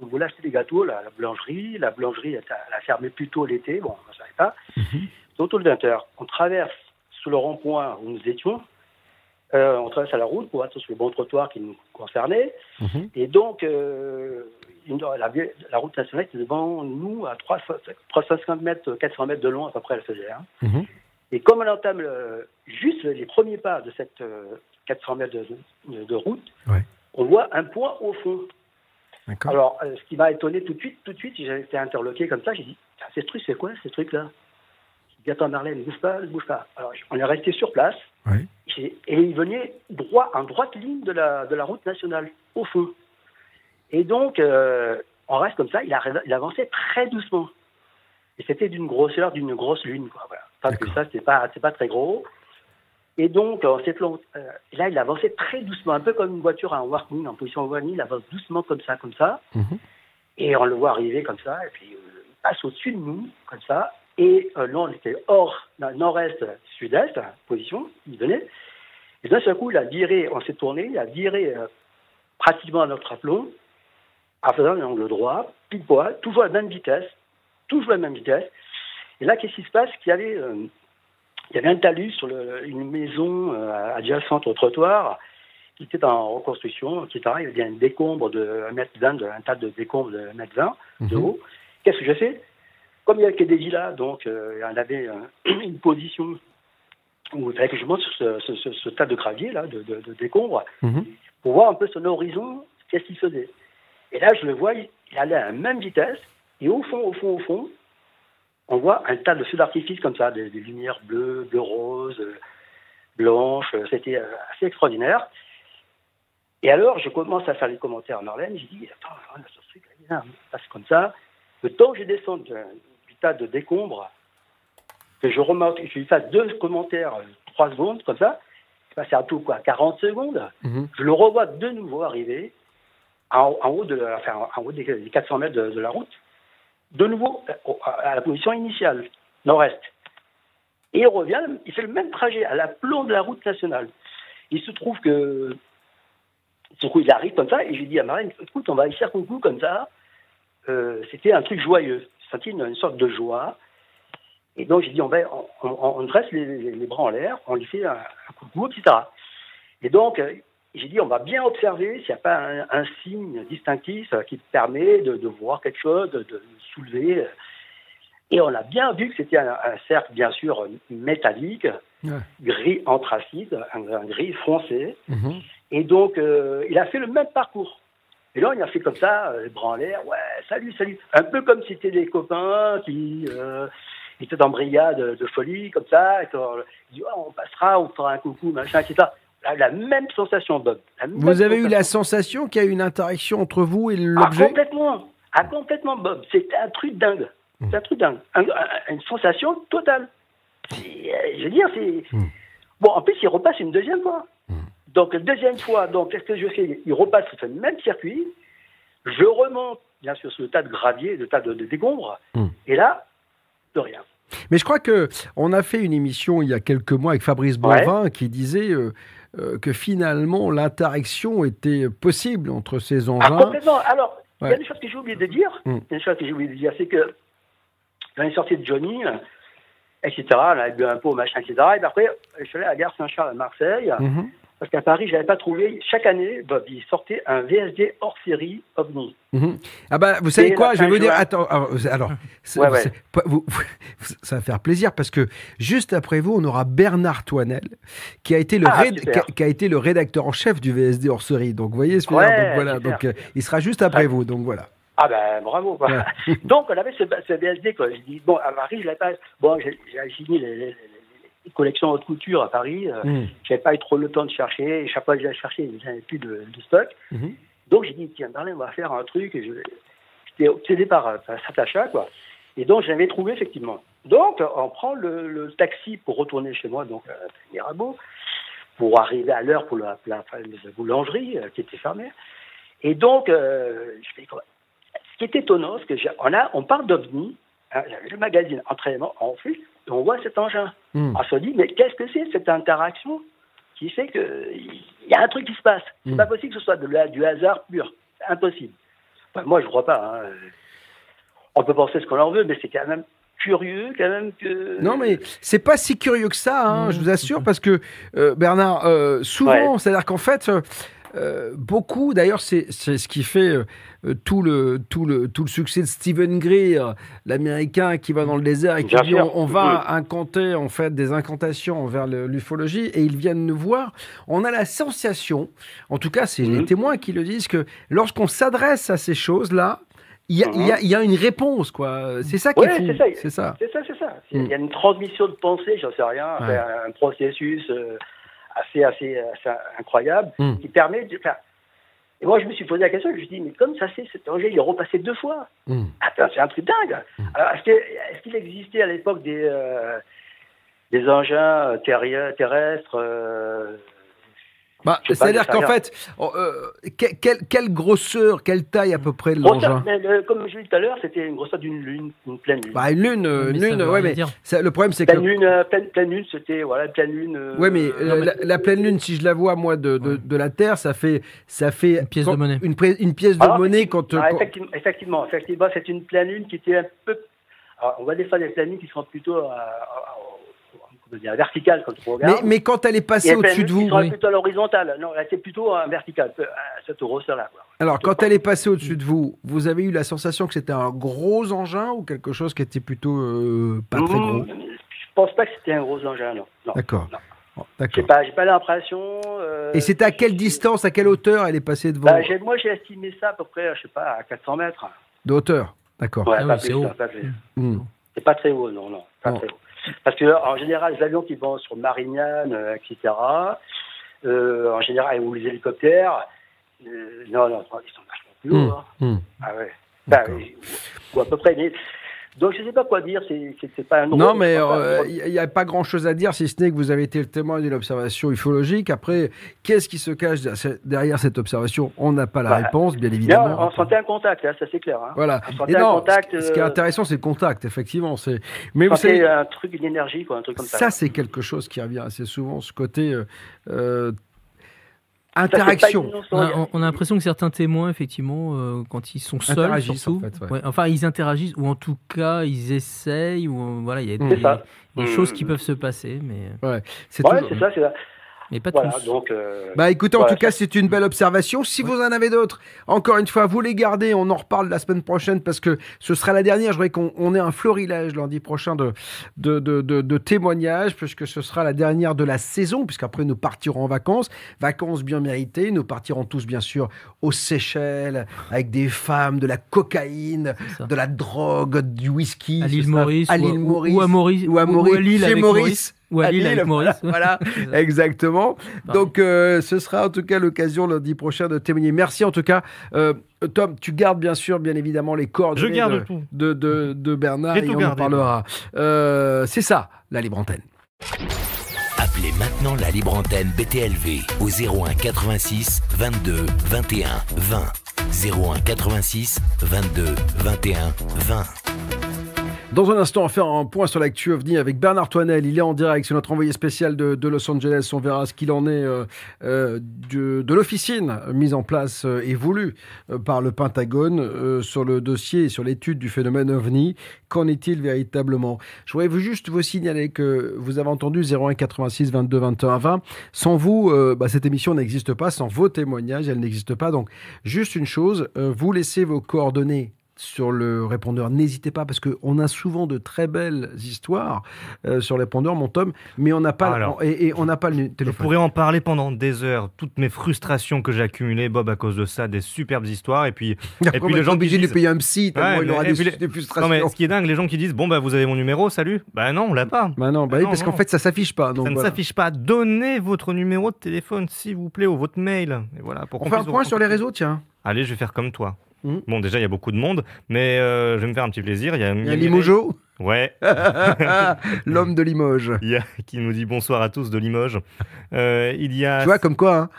voulait acheter des gâteaux là, à la boulangerie. La boulangerie elle, a- elle a fermé plus tôt l'été, bon, on ne savait pas. C'est autour de 20h. On traverse sous le rond-point où nous étions. Euh, on traverse à la route pour être sur le bon trottoir qui nous concernait. Mhm. Et donc, euh, la, route nationale était devant nous à 300 350 mètres, 400 mètres de long à peu près, elle faisait. hein. Mhm. Et comme on entame le- juste les premiers pas de cette euh, 400 mètres de, de- de route, Ouais. on voit un point au fond. Alors, euh, ce qui m'a étonné tout de suite, tout de suite, j'ai été interloqué comme ça, j'ai dit, Tiens, ce truc, c'est quoi, ce truc-là J'ai dit, attends, Marlène, ne bouge pas, ne bouge pas. Alors, on est resté sur place, et il venait droit, en droite ligne de la, de la route nationale, au fond. Et donc, euh, on reste comme ça, il, a, il avançait très doucement. Et c'était d'une grosseur d'une grosse lune, quoi. Voilà. Parce que ça, c'est pas, c'est pas très gros. Et donc, plan- euh, là, il avançait très doucement, un peu comme une voiture en warning, en position warning, il avance doucement comme ça, comme ça. Mhm. Et on le voit arriver comme ça, et puis euh, il passe au-dessus de nous, comme ça. Et euh, là, on était hors, nord-est, sud-est, position, il venait. Et d'un seul coup, il a viré, on s'est tourné, il a viré euh, pratiquement à notre aplomb, en faisant un angle droit, pile poil, toujours à la même vitesse, toujours à la même vitesse. Et là, qu'est-ce qui se passe? Qu'il y avait, euh, il y avait un talus sur le- une maison euh, adjacente au trottoir qui était en reconstruction, etc. Il y avait un décombre de 1 mètre 20, de- un tas de décombres de 1 mètre 20 de Mhm. haut. Qu'est-ce que j'ai fait? Comme il y avait que des villas, donc euh, y en avait euh, <clears throat> une position où il fallait que je monte sur ce, ce- ce- ce tas de gravier là, de, de, de décombres, Mhm. pour voir un peu son horizon, qu'est-ce qu'il faisait. Et là, je le vois, il, il allait à la même vitesse, et au fond, au fond, au fond, on voit un tas de feux d'artifice comme ça, des, des lumières bleues, bleu rose, blanches, euh, c'était euh, assez extraordinaire. Et alors, je commence à faire les commentaires à Marlène, j'ai dit, attends, ce truc, là, il passe comme ça. Le temps que je descends de- du tas de décombres, que je remarque, je lui fasse deux commentaires, euh, trois secondes, comme ça, c'est à tout, quoi, 40 secondes, Mhm. je le revois de nouveau arriver en, en haut, de, enfin, en haut des, des 400 mètres de, de la route, de nouveau euh, à la position initiale, nord-est. Et il revient, il fait le même trajet à l'aplomb de la route nationale. Il se trouve que, coup, il arrive comme ça, et j'ai dit à Marine, écoute, on va y faire coucou comme ça. Euh, C'était un truc joyeux. C'était une, une sorte de joie. Et donc, j'ai dit, on, va, on, on- dresse les bras en l'air, on lui fait un, un coucou, etc. Et donc, euh, j'ai dit, on va bien observer s'il n'y a pas un, un signe distinctif euh, qui permet de, de voir quelque chose, de, de soulever. Et on a bien vu que c'était un, un cercle, bien sûr, métallique, Ouais. gris anthracite, un, un gris foncé. Mhm. Et donc, euh, il a fait le même parcours. Et là, il a fait comme ça, euh, les bras en l'air, ouais, salut, salut. Un peu comme si c'était des copains qui. euh, était en brigade de folie, comme ça. Et dit, Oh, on passera, on fera un coucou, machin, etc. La, même sensation, Bob. même Vous avez eu la sensation. qu'il y a eu une interaction entre vous et Ah, l'objet complètement. Ah, complètement, Bob. C'était un truc dingue. C'est un truc dingue. Un- un- une sensation totale. C'est, euh, Je veux dire, c'est. Bon, en plus, il repasse une deuxième fois. Donc, la deuxième fois, donc, qu'est-ce que je fais? Il repasse sur le même circuit. Je remonte, bien sûr, sur le tas de gravier, le tas de, de décombres. Et là, de rien. Mais je crois que on a fait une émission il y a quelques mois avec Fabrice Ouais. Bonvin qui disait euh, euh, que finalement l'interaction était possible entre ces Ah, engins. complètement. Alors, il y a une chose que j'ai oublié de dire. Mm. A une chose que j'ai oublié de dire, c'est que dans les sorties de Johnny, euh, etc., on avait bu un pot, machin, etc. Et puis après, je suis allé à la gare Saint-Charles à Marseille, Mhm. Parce qu'à Paris, je n'avais pas trouvé. Chaque année, Bob, il sortait un VSD hors série OVNI. Mhm. Ah bah vous savez quoi Je vais vous dire. Attends. Alors, alors, c'est- Ouais, ouais. pas- vous- ça va faire plaisir parce que juste après vous, on aura Bernard Toinel qui a été le Ah, réd- qui a, qui a été le rédacteur en chef du VSD hors série. Donc vous voyez, ce Ouais, donc voilà. Donc euh, il sera juste après vous. Donc voilà. Ah ben bravo. quoi. Ouais. <laughs> Donc on avait ce, ce VSD quoi. Je dis bon à Paris je l'avais pas. Bon j'ai signé les, les- les collections haute couture à Paris. euh, Mhm. J'avais pas eu trop le temps de chercher. Et chaque fois que j'allais chercher, j'avais plus de, de stock. Mhm. Donc j'ai dit tiens on va faire un truc. J'étais obsédé par, euh, cet achat quoi. Et donc j'avais trouvé effectivement. Donc on prend le, le taxi pour retourner chez moi donc à Mirabeau pour arriver à l'heure pour la, la, la boulangerie euh, qui était fermée. Et donc euh, je fais quoi? Ce qui est étonnant, c'est j'ai- on, parle d'OVNI, hein, le magazine Entraînement en flux, et on voit cet engin. On se dit, mais qu'est-ce que c'est cette interaction qui fait qu'il y a un truc qui se passe? C'est Mhm. pas possible que ce soit de la- du hasard pur. C'est impossible. Enfin, moi, je crois pas. hein. On peut penser ce qu'on en veut, mais c'est quand même curieux, quand même que. Non, mais c'est pas si curieux que ça, hein, je vous assure, parce que euh, Bernard, euh, souvent, Ouais. c'est-à-dire qu'en fait, euh, euh, beaucoup, d'ailleurs, c'est ce qui fait euh, tout, le, tout, le, tout le succès de Stephen Greer, l'américain qui va dans le désert et qui Bien dit on, on va Mhm. incanter en fait des incantations envers l'ufologie et ils viennent nous voir. On a la sensation, en tout cas, c'est les Mhm. témoins qui le disent, que lorsqu'on s'adresse à ces choses-là, il y, a- il y a- il y a une réponse, quoi. C'est ça qui Ouais, est c'est ça. C'est ça. C'est ça. Mm. Il y a une transmission de pensée, j'en sais rien, Ouais. c'est un, un processus euh, assez, assez, assez incroyable Mm. qui permet de. enfin, et moi, je me suis posé la question, je me suis dit, mais comme ça, c'est cet engin, il est repassé deux fois. Mm. Attends, c'est un truc dingue. Alors, est-ce que- est-ce qu'il existait à l'époque des, euh, des engins terri- terrestres euh, Bah, C'est-à-dire qu'en fait, euh, que- quelle, quelle grosseur, quelle taille à peu près de l'engin euh, Comme je l'ai dit tout à l'heure, c'était une grosseur d'une lune, une pleine lune. bah, Une lune, Mais lune, ouais, mais ça- le problème c'est que. pleine lune, euh, pleine, pleine lune, c'était voilà, pleine lune. euh, Ouais, mais, non, la, la pleine lune, si je la vois moi de, de, de la Terre, ça fait, ça fait Une pièce quand- de monnaie. Une, pré- une pièce de Alors, monnaie quand. Ah, quand- effectivement, effectivement, effectivement, c'est une pleine lune qui était un peu. Alors, on voit des fois des pleines lunes qui sont plutôt à, à- dire, verticales quand on mais, regarde. mais quand elle est passée au-dessus de vous, sont oui. plutôt à l'horizontale. Non, c'est plutôt un vertical, peu- à cette grosseur-là. quoi. alors quand elle est passée au-dessus de vous, vous avez eu la sensation que c'était un gros engin ou quelque chose qui était plutôt euh, pas très Mmh, gros? Je pense pas que c'était un gros engin, non. non. D'accord. non. Oh, J'ai pas, pas l'impression. euh, Et c'était à quelle distance, à quelle hauteur elle est passée devant bah, Moi, j'ai estimé ça à peu près, je sais pas, à 400 mètres. De hauteur D'accord. Ouais, Ah pas oui, c'est haut. pas plus. C'est pas très haut, non, non, pas très haut. Parce que en général, les avions qui vont sur Marignane, euh, etc., euh, en général, ou les hélicoptères, euh, non, non, ils sont vachement plus hauts. hein. Hmm. Ah ouais. Bah, ou à peu près. mais- Donc je sais pas quoi dire, c'est pas un Non, mais euh, il n'y a, pas grand-chose à dire, si ce n'est que vous avez été le témoin d'une observation ufologique. Après, qu'est-ce qui se cache derrière- cette observation? On n'a pas la Voilà. réponse, bien évidemment. on, on sentait un contact, hein, ça c'est clair. Hein. Voilà. On sentait Et un contact. ce, ce qui est euh, intéressant, c'est le contact, effectivement. C'est. Mais vous savez, un truc, une énergie, quoi, un truc comme ça. ça, c'est quelque chose qui revient assez souvent, ce côté euh, euh, Ça, c'est pas interaction. On a, on- l'impression que certains témoins, effectivement, euh, quand ils sont seuls, Interagissent, surtout, en fait, ouais. ouais, enfin, ils interagissent, ou en tout cas, ils essayent, ou euh, voilà, il y a Mm. des, des Mm. choses qui peuvent se passer, mais C'est Ouais, toujours- c'est ça, c'est ça. Mais pas Voilà, tous. donc. euh, Bah écoutez, en voilà, tout cas, c'est une belle observation. Si vous en avez d'autres, encore une fois, vous les gardez. On en reparle la semaine prochaine parce que ce sera la dernière. Je voudrais qu'on on ait un florilège lundi prochain de, de, de, de- de témoignages puisque ce sera la dernière de la saison puisqu'après nous partirons en vacances. Vacances bien méritées. Nous partirons tous, bien sûr, aux Seychelles avec des femmes, de la cocaïne, de la drogue, du whisky. À l'île Maurice, à ou- ou- Maurice. ou à Maurice- Ou à ou à Lille chez avec Maurice. Maurice. Ou à À Lille avec Maurice. Voilà, <laughs> exactement. Donc, euh, ce sera en tout cas l'occasion lundi prochain de témoigner. Merci en tout cas. Euh, Tom, tu gardes bien sûr, bien évidemment, les coordonnées Je garde de, tout. de, de- de Bernard et tout on en parlera. Euh, C'est ça, la libre antenne. Appelez maintenant la libre antenne BTLV au 01 86 22 21 20. 01 86 22 21 20. Dans un instant, on va faire un point sur l'actu OVNI avec Bernard Toinel. Il est en direct, c'est notre envoyé spécial de, Los Angeles. On verra ce qu'il en est euh, euh, de, l'officine mise en place euh, et voulue par le Pentagone sur le dossier et sur l'étude du phénomène OVNI. Qu'en est-il véritablement? Je voudrais vous juste vous signaler que vous avez entendu 01 86 22 21 20. Sans vous, bah, cette émission n'existe pas. Sans vos témoignages, elle n'existe pas. Donc, juste une chose, vous laissez vos coordonnées sur le répondeur. N'hésitez pas parce qu'on a souvent de très belles histoires euh, sur le répondeur, mon Tom, mais on n'a pas, Alors, et, et on n'a pas le nu- Je téléphone. pourrais en parler pendant des heures, toutes mes frustrations que j'ai accumulées, Bob, à cause de ça, des superbes histoires. Et puis, Après, <laughs> et puis les gens qui obligé de lui disent- payer un psy, tellement Ouais, il aura des, puis des les- frustrations. Non, mais ce qui est dingue, les gens qui disent Bon, bah, vous avez mon numéro, salut. Bah non, on l'a pas. Bah non, bah oui, non, parce qu'en fait, ça s'affiche pas. Donc ça ne s'affiche pas. Donnez votre numéro de téléphone, s'il vous plaît, ou votre mail. Et voilà, pour On fait un point sur les réseaux, tiens. Allez, je vais faire comme toi. Mhm. Bon, déjà, il y a beaucoup de monde, mais euh, je vais me faire un petit plaisir. Il y a, Il y a Limojo, Ouais. <laughs> l'homme de Limoges. Il y a qui nous dit bonsoir à tous de Limoges. Euh, il y a. Tu vois, comme quoi, hein,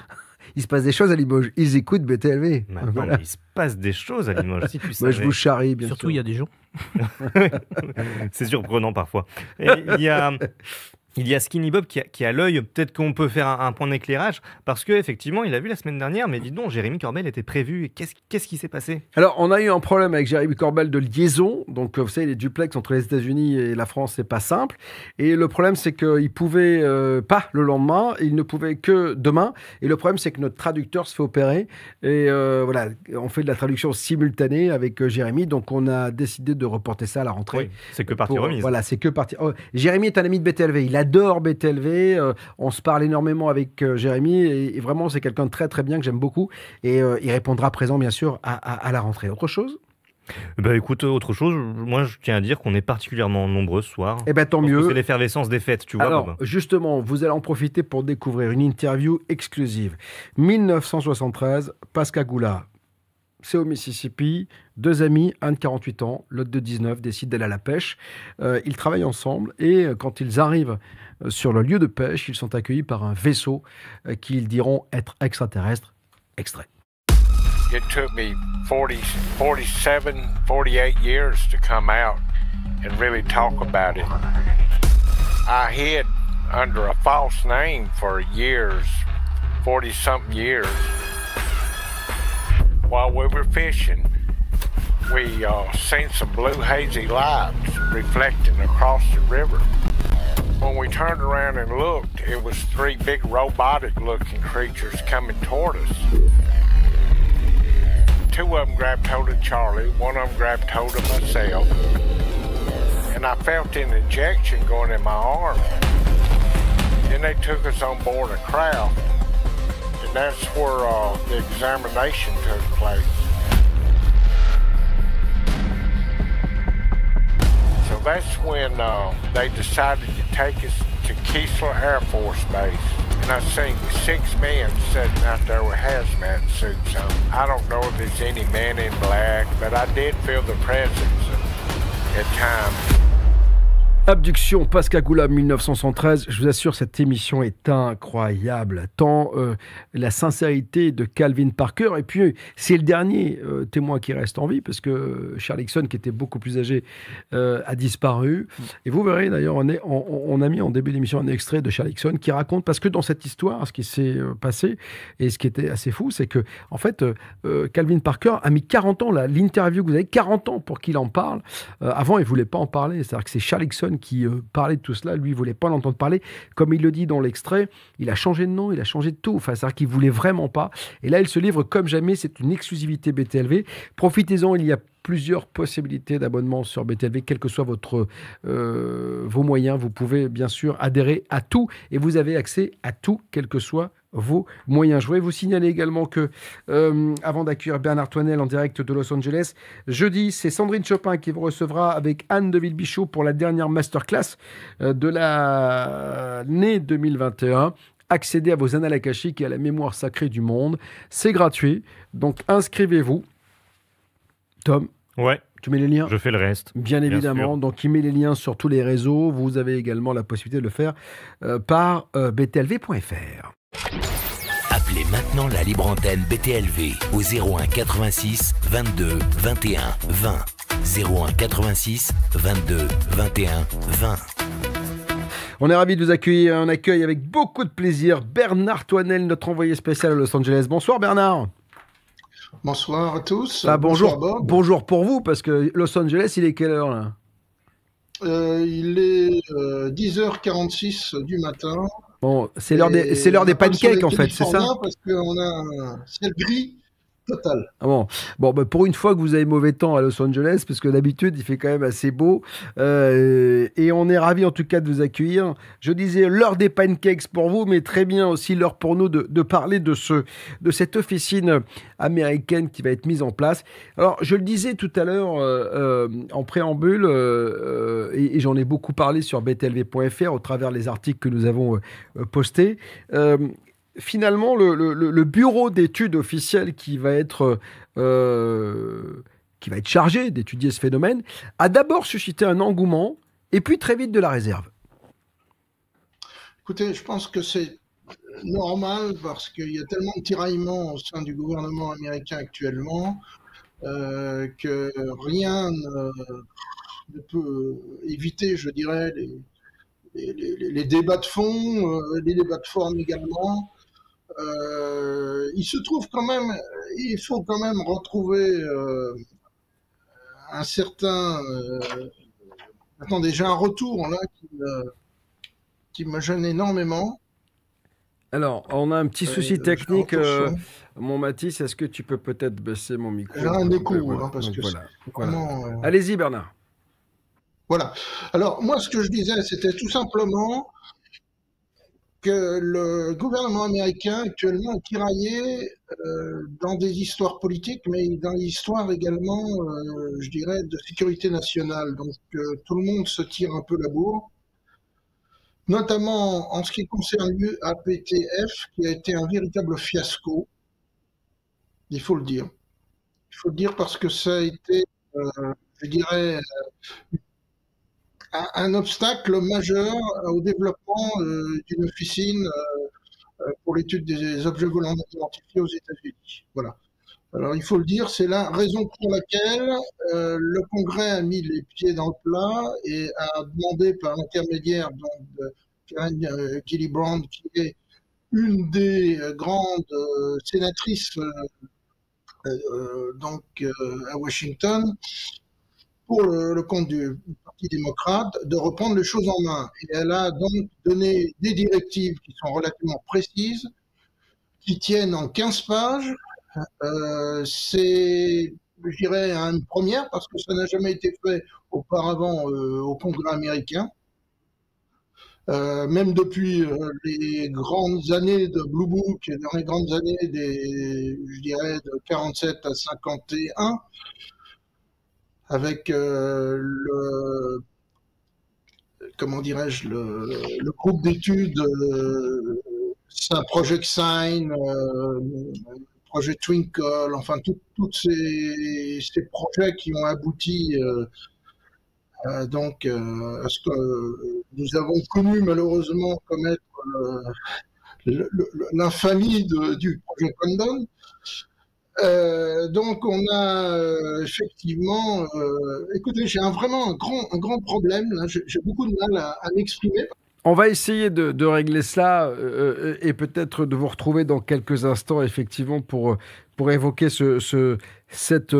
il se passe des choses à Limoges. Ils écoutent BTLV. Maintenant, Voilà. mais il se passe des choses à Limoges, si tu <laughs> Moi, savais. je vous charrie, bien Surtout, il y a des gens. <laughs> C'est surprenant parfois. Et il y a. Il y a Skinny Bob qui a, qui a l'œil, peut-être qu'on peut faire un, un point d'éclairage, parce qu'effectivement, il a vu la semaine dernière, mais dis donc, Jérémy Corbel était prévu, qu'est-ce qu'est-ce qui s'est passé? Alors, on a eu un problème avec Jérémy Corbel de liaison. Donc, vous savez, les duplex entre les États-Unis et la France, c'est pas simple. Et le problème, c'est qu'il pouvait euh, pas le lendemain, il ne pouvait que demain. Et le problème, c'est que notre traducteur se fait opérer. Et euh, voilà, on fait de la traduction simultanée avec euh, Jérémy. Donc, on a décidé de reporter ça à la rentrée. Oui, c'est que partie Pour- remise. Voilà, c'est que partie. oh, Jérémy est un ami de BTLV. Il adore BTLV. euh, on se parle énormément avec euh, Jérémy et, et vraiment, c'est quelqu'un de très très bien que j'aime beaucoup. Et euh, il répondra présent, bien sûr, à, à- à la rentrée. Autre chose? Bah écoute, autre chose, moi je tiens à dire qu'on est particulièrement nombreux ce soir. Eh ben, tant mieux. C'est l'effervescence des fêtes, tu vois. Alors, Bob. justement, vous allez en profiter pour découvrir une interview exclusive. 1973, Pascagoula. C'est au Mississippi. Deux amis, un de 48 ans, l'autre de 19, décident d'aller à la pêche. Euh, ils travaillent ensemble et euh, quand ils arrivent euh, sur le lieu de pêche, ils sont accueillis par un vaisseau euh, qu'ils diront être extraterrestre. Extrait. It took me 40, 47, 48 years to come out and really talk about it. I hid under a false name for years, 40 something years. While we were fishing, we uh, seen some blue hazy lights reflecting across the river. When we turned around and looked, it was three big robotic looking creatures coming toward us. Two of them grabbed hold of Charlie, one of them grabbed hold of myself, and I felt an injection going in my arm. Then they took us on board a craft, that's where uh, the examination took place. So that's when uh, they decided to take us to Keesler Air Force Base. And I seen six men sitting out there with hazmat suits on. I don't know if there's any man in black, but I did feel the presence at times. Abduction Pascagoula 1913, je vous assure, cette émission est incroyable. Tant euh, la sincérité de Calvin Parker, et puis c'est le dernier euh, témoin qui reste en vie, parce que Charles Nixon, qui était beaucoup plus âgé, euh, a disparu. Et vous verrez d'ailleurs, on, on- on a mis en début d'émission un extrait de Charles Nixon qui raconte, parce que dans cette histoire, ce qui s'est passé, et ce qui était assez fou, c'est que, en fait, Calvin Parker a mis 40 ans, l'interview que vous avez, 40 ans pour qu'il en parle. Avant, il voulait pas en parler. C'est-à-dire que c'est Charles Nixon qui euh, parlaient de tout cela. Lui, il voulait pas l'entendre parler. Comme il le dit dans l'extrait, il a changé de nom, il a changé de tout. Enfin, c'est-à-dire qu'il voulait vraiment pas. Et là, il se livre comme jamais. C'est une exclusivité BTLV. Profitez-en, il y a plusieurs possibilités d'abonnement sur BTLV, quels que soient votre, euh, vos moyens. Vous pouvez bien sûr adhérer à tout et vous avez accès à tout, quels que soient vos moyens. Je voudrais vous signaler également que, euh, avant d'accueillir Bernard Toinel en direct de Los Angeles, jeudi, c'est Sandrine Chopin qui vous recevra avec Anne de Villebichot pour la dernière masterclass euh, de l'année 2021 accéder à vos annales akashiques et à la mémoire sacrée du monde. C'est gratuit, donc inscrivez-vous. Tom Ouais. Tu mets les liens? Je fais le reste. Bien évidemment. Donc, il met les liens sur tous les réseaux. Vous avez également la possibilité de le faire euh, par euh, btlv.fr. Appelez maintenant la libre antenne BTLV au 01 86 22 21 20. 01 86 22 21 20. On est ravis de vous accueillir. On accueille avec beaucoup de plaisir Bernard Toinel, notre envoyé spécial à Los Angeles. Bonsoir Bernard. Bonsoir à tous. Ah, bonjour, Bonsoir, Bob. bonjour pour vous, parce que Los Angeles, il est quelle heure là? Euh, il est euh, 10h46 du matin. Bon, c'est l'heure des, des pancakes en fait, c'est ça Parce qu'on a un ciel gris Ah bon, bon bah, pour une fois que vous avez mauvais temps à Los Angeles, parce que d'habitude il fait quand même assez beau, euh, et on est ravis en tout cas de vous accueillir. Je disais l'heure des pancakes pour vous, mais très bien aussi l'heure pour nous de, parler de, ce, de cette officine américaine qui va être mise en place. Alors je le disais tout à l'heure euh, euh, en préambule, et, j'en ai beaucoup parlé sur btlv.fr au travers les articles que nous avons postés. Finalement, le, bureau d'études officielles qui va être, euh, qui va être chargé d'étudier ce phénomène a d'abord suscité un engouement et puis très vite de la réserve. Écoutez, je pense que c'est normal parce qu'il y a tellement de tiraillements au sein du gouvernement américain actuellement euh, que rien ne, peut éviter, je dirais, les- les débats de fond, euh, les débats de forme également. Euh, il se trouve quand même, il faut quand même retrouver euh, un certain. euh, attendez, j'ai un retour là qui me, qui me gêne énormément. Alors, on a un petit souci technique. mon Mathis, est-ce que tu peux peut-être baisser mon micro J'ai un écho, voilà, hein, parce donc que voilà, voilà. Allez-y, Bernard. Voilà. Alors, moi, ce que je disais, c'était tout simplement que le gouvernement américain actuellement est tiraillé euh, dans des histoires politiques, mais dans l'histoire également, euh, je dirais, de sécurité nationale. Donc, euh, tout le monde se tire un peu la bourre, notamment en ce qui concerne l'UAPTF, qui a été un véritable fiasco. Il faut le dire. Il faut le dire parce que ça a été, je dirais, euh, un, obstacle majeur au développement euh, d'une officine euh, euh, pour l'étude des objets volants identifiés aux États-Unis. Voilà. Alors il faut le dire, c'est la raison pour laquelle euh, le Congrès a mis les pieds dans le plat et a demandé par l'intermédiaire de Karen euh, Gillibrand, qui est une des euh, grandes euh, sénatrices euh, euh, donc euh, à Washington, pour le compte du Démocrate, de reprendre les choses en main. Et elle a donc donné des directives qui sont relativement précises, qui tiennent en 15 pages. Euh, c'est, je dirais, une première parce que ça n'a jamais été fait auparavant euh, au Congrès américain. Euh, même depuis les grandes années de Blue Book dans les grandes années des, je dirais, de 47 à 51, avec euh, le, comment dirais-je, le, le groupe d'études euh, Project Sign, euh, Projet Twinkle, enfin tous ces, projets qui ont abouti donc à ce que nous avons connu malheureusement comme être le- le- l'infamie du projet Condon. Euh, donc on a euh, effectivement, euh, écoutez, j'ai vraiment un grand, un grand problème. J'ai beaucoup de mal à, m'exprimer. On va essayer de, régler cela et peut-être de vous retrouver dans quelques instants, effectivement, pour, pour évoquer ce, ce- cette,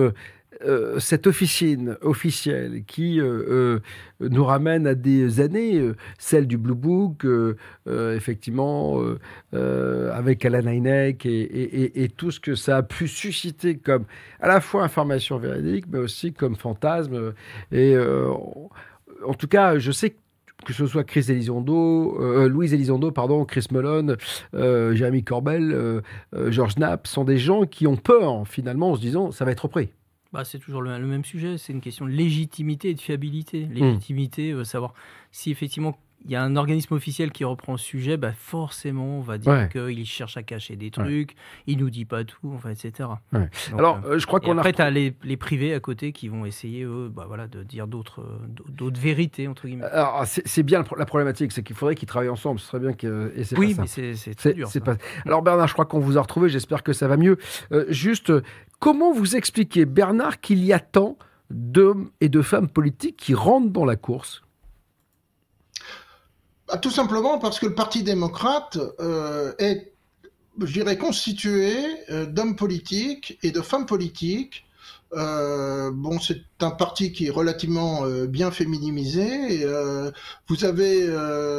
euh, cette officine officielle qui euh, euh, nous ramène à des années, celle du Blue Book, effectivement, avec Alan Hynek et, tout ce que ça a pu susciter comme à la fois information véridique, mais aussi comme fantasme. Et en tout cas, je sais que que ce soit Chris Elizondo, euh, Louise Elizondo, pardon, Chris Mellon, euh, Jérémy Corbel, euh, George Knapp, sont des gens qui ont peur finalement en se disant ça va être repris. Bah, c'est toujours le, le même sujet, c'est une question de légitimité et de fiabilité. Hmm. Légitimité, euh, savoir si effectivement il y a un organisme officiel qui reprend le sujet, bah forcément on va dire Ouais. qu'il cherche à cacher des trucs, il nous dit pas tout, enfin, etc. Ouais. Donc, Alors, euh, je crois qu'on a Après, tu as les, les privés à côté qui vont essayer, eux, bah, voilà, de dire d'autres euh, d'autres vérités, entre guillemets. Alors, c'est bien la problématique, c'est qu'il faudrait qu'ils travaillent ensemble. Ce serait bien que. et Oui, pas mais c'est- très dur, pas- Alors, Bernard, je crois qu'on vous a retrouvé. J'espère que ça va mieux. Euh, juste, euh, comment vous expliquez, Bernard, qu'il y a tant d'hommes et de femmes politiques qui rentrent dans la course? Bah, tout simplement parce que le Parti démocrate euh, est, je dirais, constitué euh, d'hommes politiques et de femmes politiques. Euh, bon, c'est un parti qui est relativement bien féminisé. Et, vous avez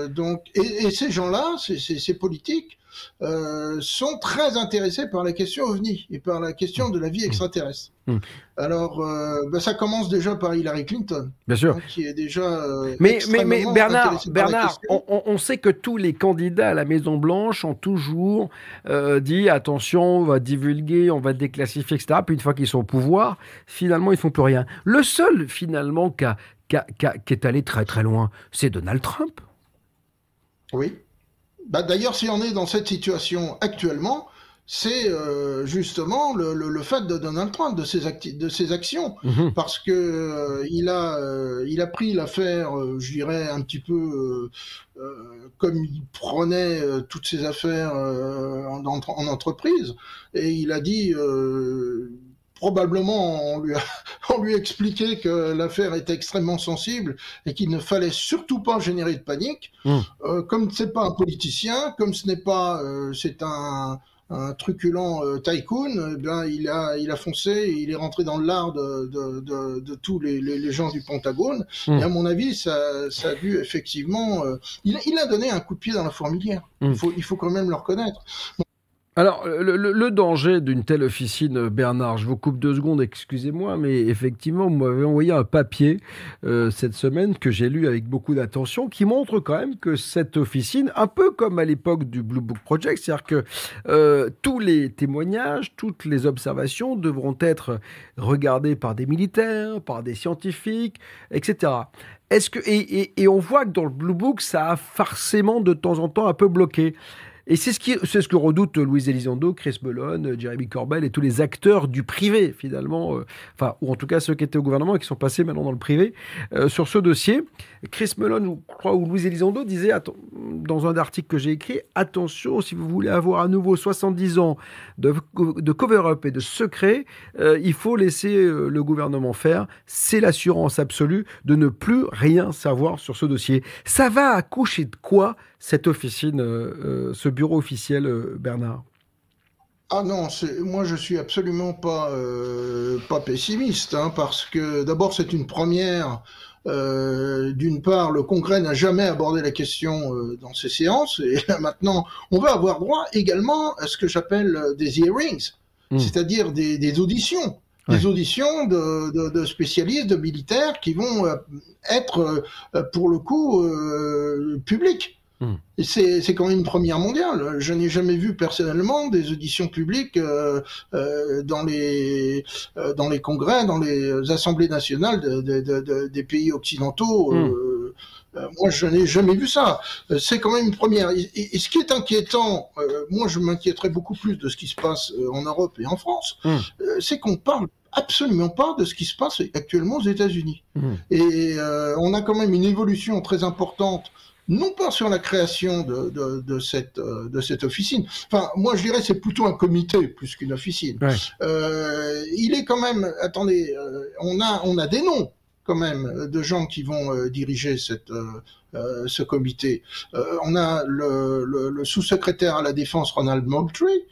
donc et, ces gens-là, ces politiques, euh, sont très intéressés par la question OVNI et par la question de la vie extraterrestre. Mm. Alors, euh, bah, ça commence déjà par Hillary Clinton, Bien sûr. hein, qui est déjà euh, Mais, mais, Bernard, Bernard on, sait que tous les candidats à la Maison Blanche ont toujours euh, dit attention, on va divulguer, on va déclassifier, etc. Puis une fois qu'ils sont au pouvoir, finalement, ils font plus rien. Le seul, finalement, qui est allé très très loin, c'est Donald Trump. Oui. Bah, D'ailleurs, si on est dans cette situation actuellement, c'est euh, justement le, le- le fait de Donald Trump, de ses, acti- de ses actions. Mhm. Parce que euh, il, a, euh, il a pris l'affaire, euh, je dirais, un petit peu euh, euh, comme il prenait toutes ses affaires euh, en, en- en entreprise. Et il a dit. Probablement, on lui, a, <laughs> on lui a expliqué que l'affaire était extrêmement sensible et qu'il ne fallait surtout pas générer de panique. Euh, comme c'est pas un politicien, comme ce n'est pas, euh, c'est un, un truculent euh, tycoon, eh bien il a, il a foncé, il est rentré dans l'art de, de, de, de tous les, les, les gens du Pentagone. Mm. Et à mon avis, ça, ça a dû effectivement, euh, il, il a donné un coup de pied dans la fourmilière. Mm. Il faut, il faut quand même le reconnaître. Alors, le, danger d'une telle officine, Bernard, je vous coupe deux secondes, excusez-moi, mais effectivement, vous m'avez envoyé un papier euh, cette semaine que j'ai lu avec beaucoup d'attention, qui montre quand même que cette officine, un peu comme à l'époque du Blue Book Project, c'est-à-dire que euh, tous les témoignages, toutes les observations devront être regardées par des militaires, par des scientifiques, etc. Est-ce que et- et on voit que dans le Blue Book, ça a forcément de temps en temps un peu bloqué. Et c'est ce, qui, ce que redoutent Louise Elizondo, Chris Mellon, Jeremy Corbell et tous les acteurs du privé, finalement, euh, enfin, ou en tout cas ceux qui étaient au gouvernement et qui sont passés maintenant dans le privé, euh, sur ce dossier. Chris Mellon, je crois, ou Louise Elizondo atten- dans un article que j'ai écrit, attention, si vous voulez avoir à nouveau 70 ans de, cover-up et de secret, euh, il faut laisser le gouvernement faire. C'est l'assurance absolue de ne plus rien savoir sur ce dossier. Ça va accoucher de quoi cette officine, ce bureau officiel, euh, Bernard Ah non, moi je suis absolument pas, euh, pas pessimiste, hein, parce que d'abord c'est une première. Euh, D'une part, le Congrès n'a jamais abordé la question euh, dans ses séances, et maintenant on va avoir droit également à ce que j'appelle des hearings, Mm. c'est-à-dire des, des auditions. Des auditions de, de- de spécialistes, de militaires qui vont être, pour le coup, euh, Et c'est quand même une première mondiale. Je n'ai jamais vu personnellement des auditions publiques euh, euh, dans les euh, dans les congrès, dans les assemblées nationales de- de- de- de- des pays occidentaux. euh, moi, je n'ai jamais vu ça. C'est quand même une première. Et, ce qui est inquiétant, moi, je m'inquiéterais beaucoup plus de ce qui se passe en Europe et en France. euh, c'est qu'on parle absolument pas de ce qui se passe actuellement aux États-Unis. Et on a quand même une évolution très importante, non pas sur la création de, de, de cette, euh, de cette officine. Enfin, moi, je dirais c'est plutôt un comité plus qu'une officine. Euh, il est quand même. Attendez, euh, on a on a des noms. quand même de gens qui vont euh, diriger cette, euh, ce comité. Euh, on a le, le- le sous-secrétaire à la défense Ronald Moultrie,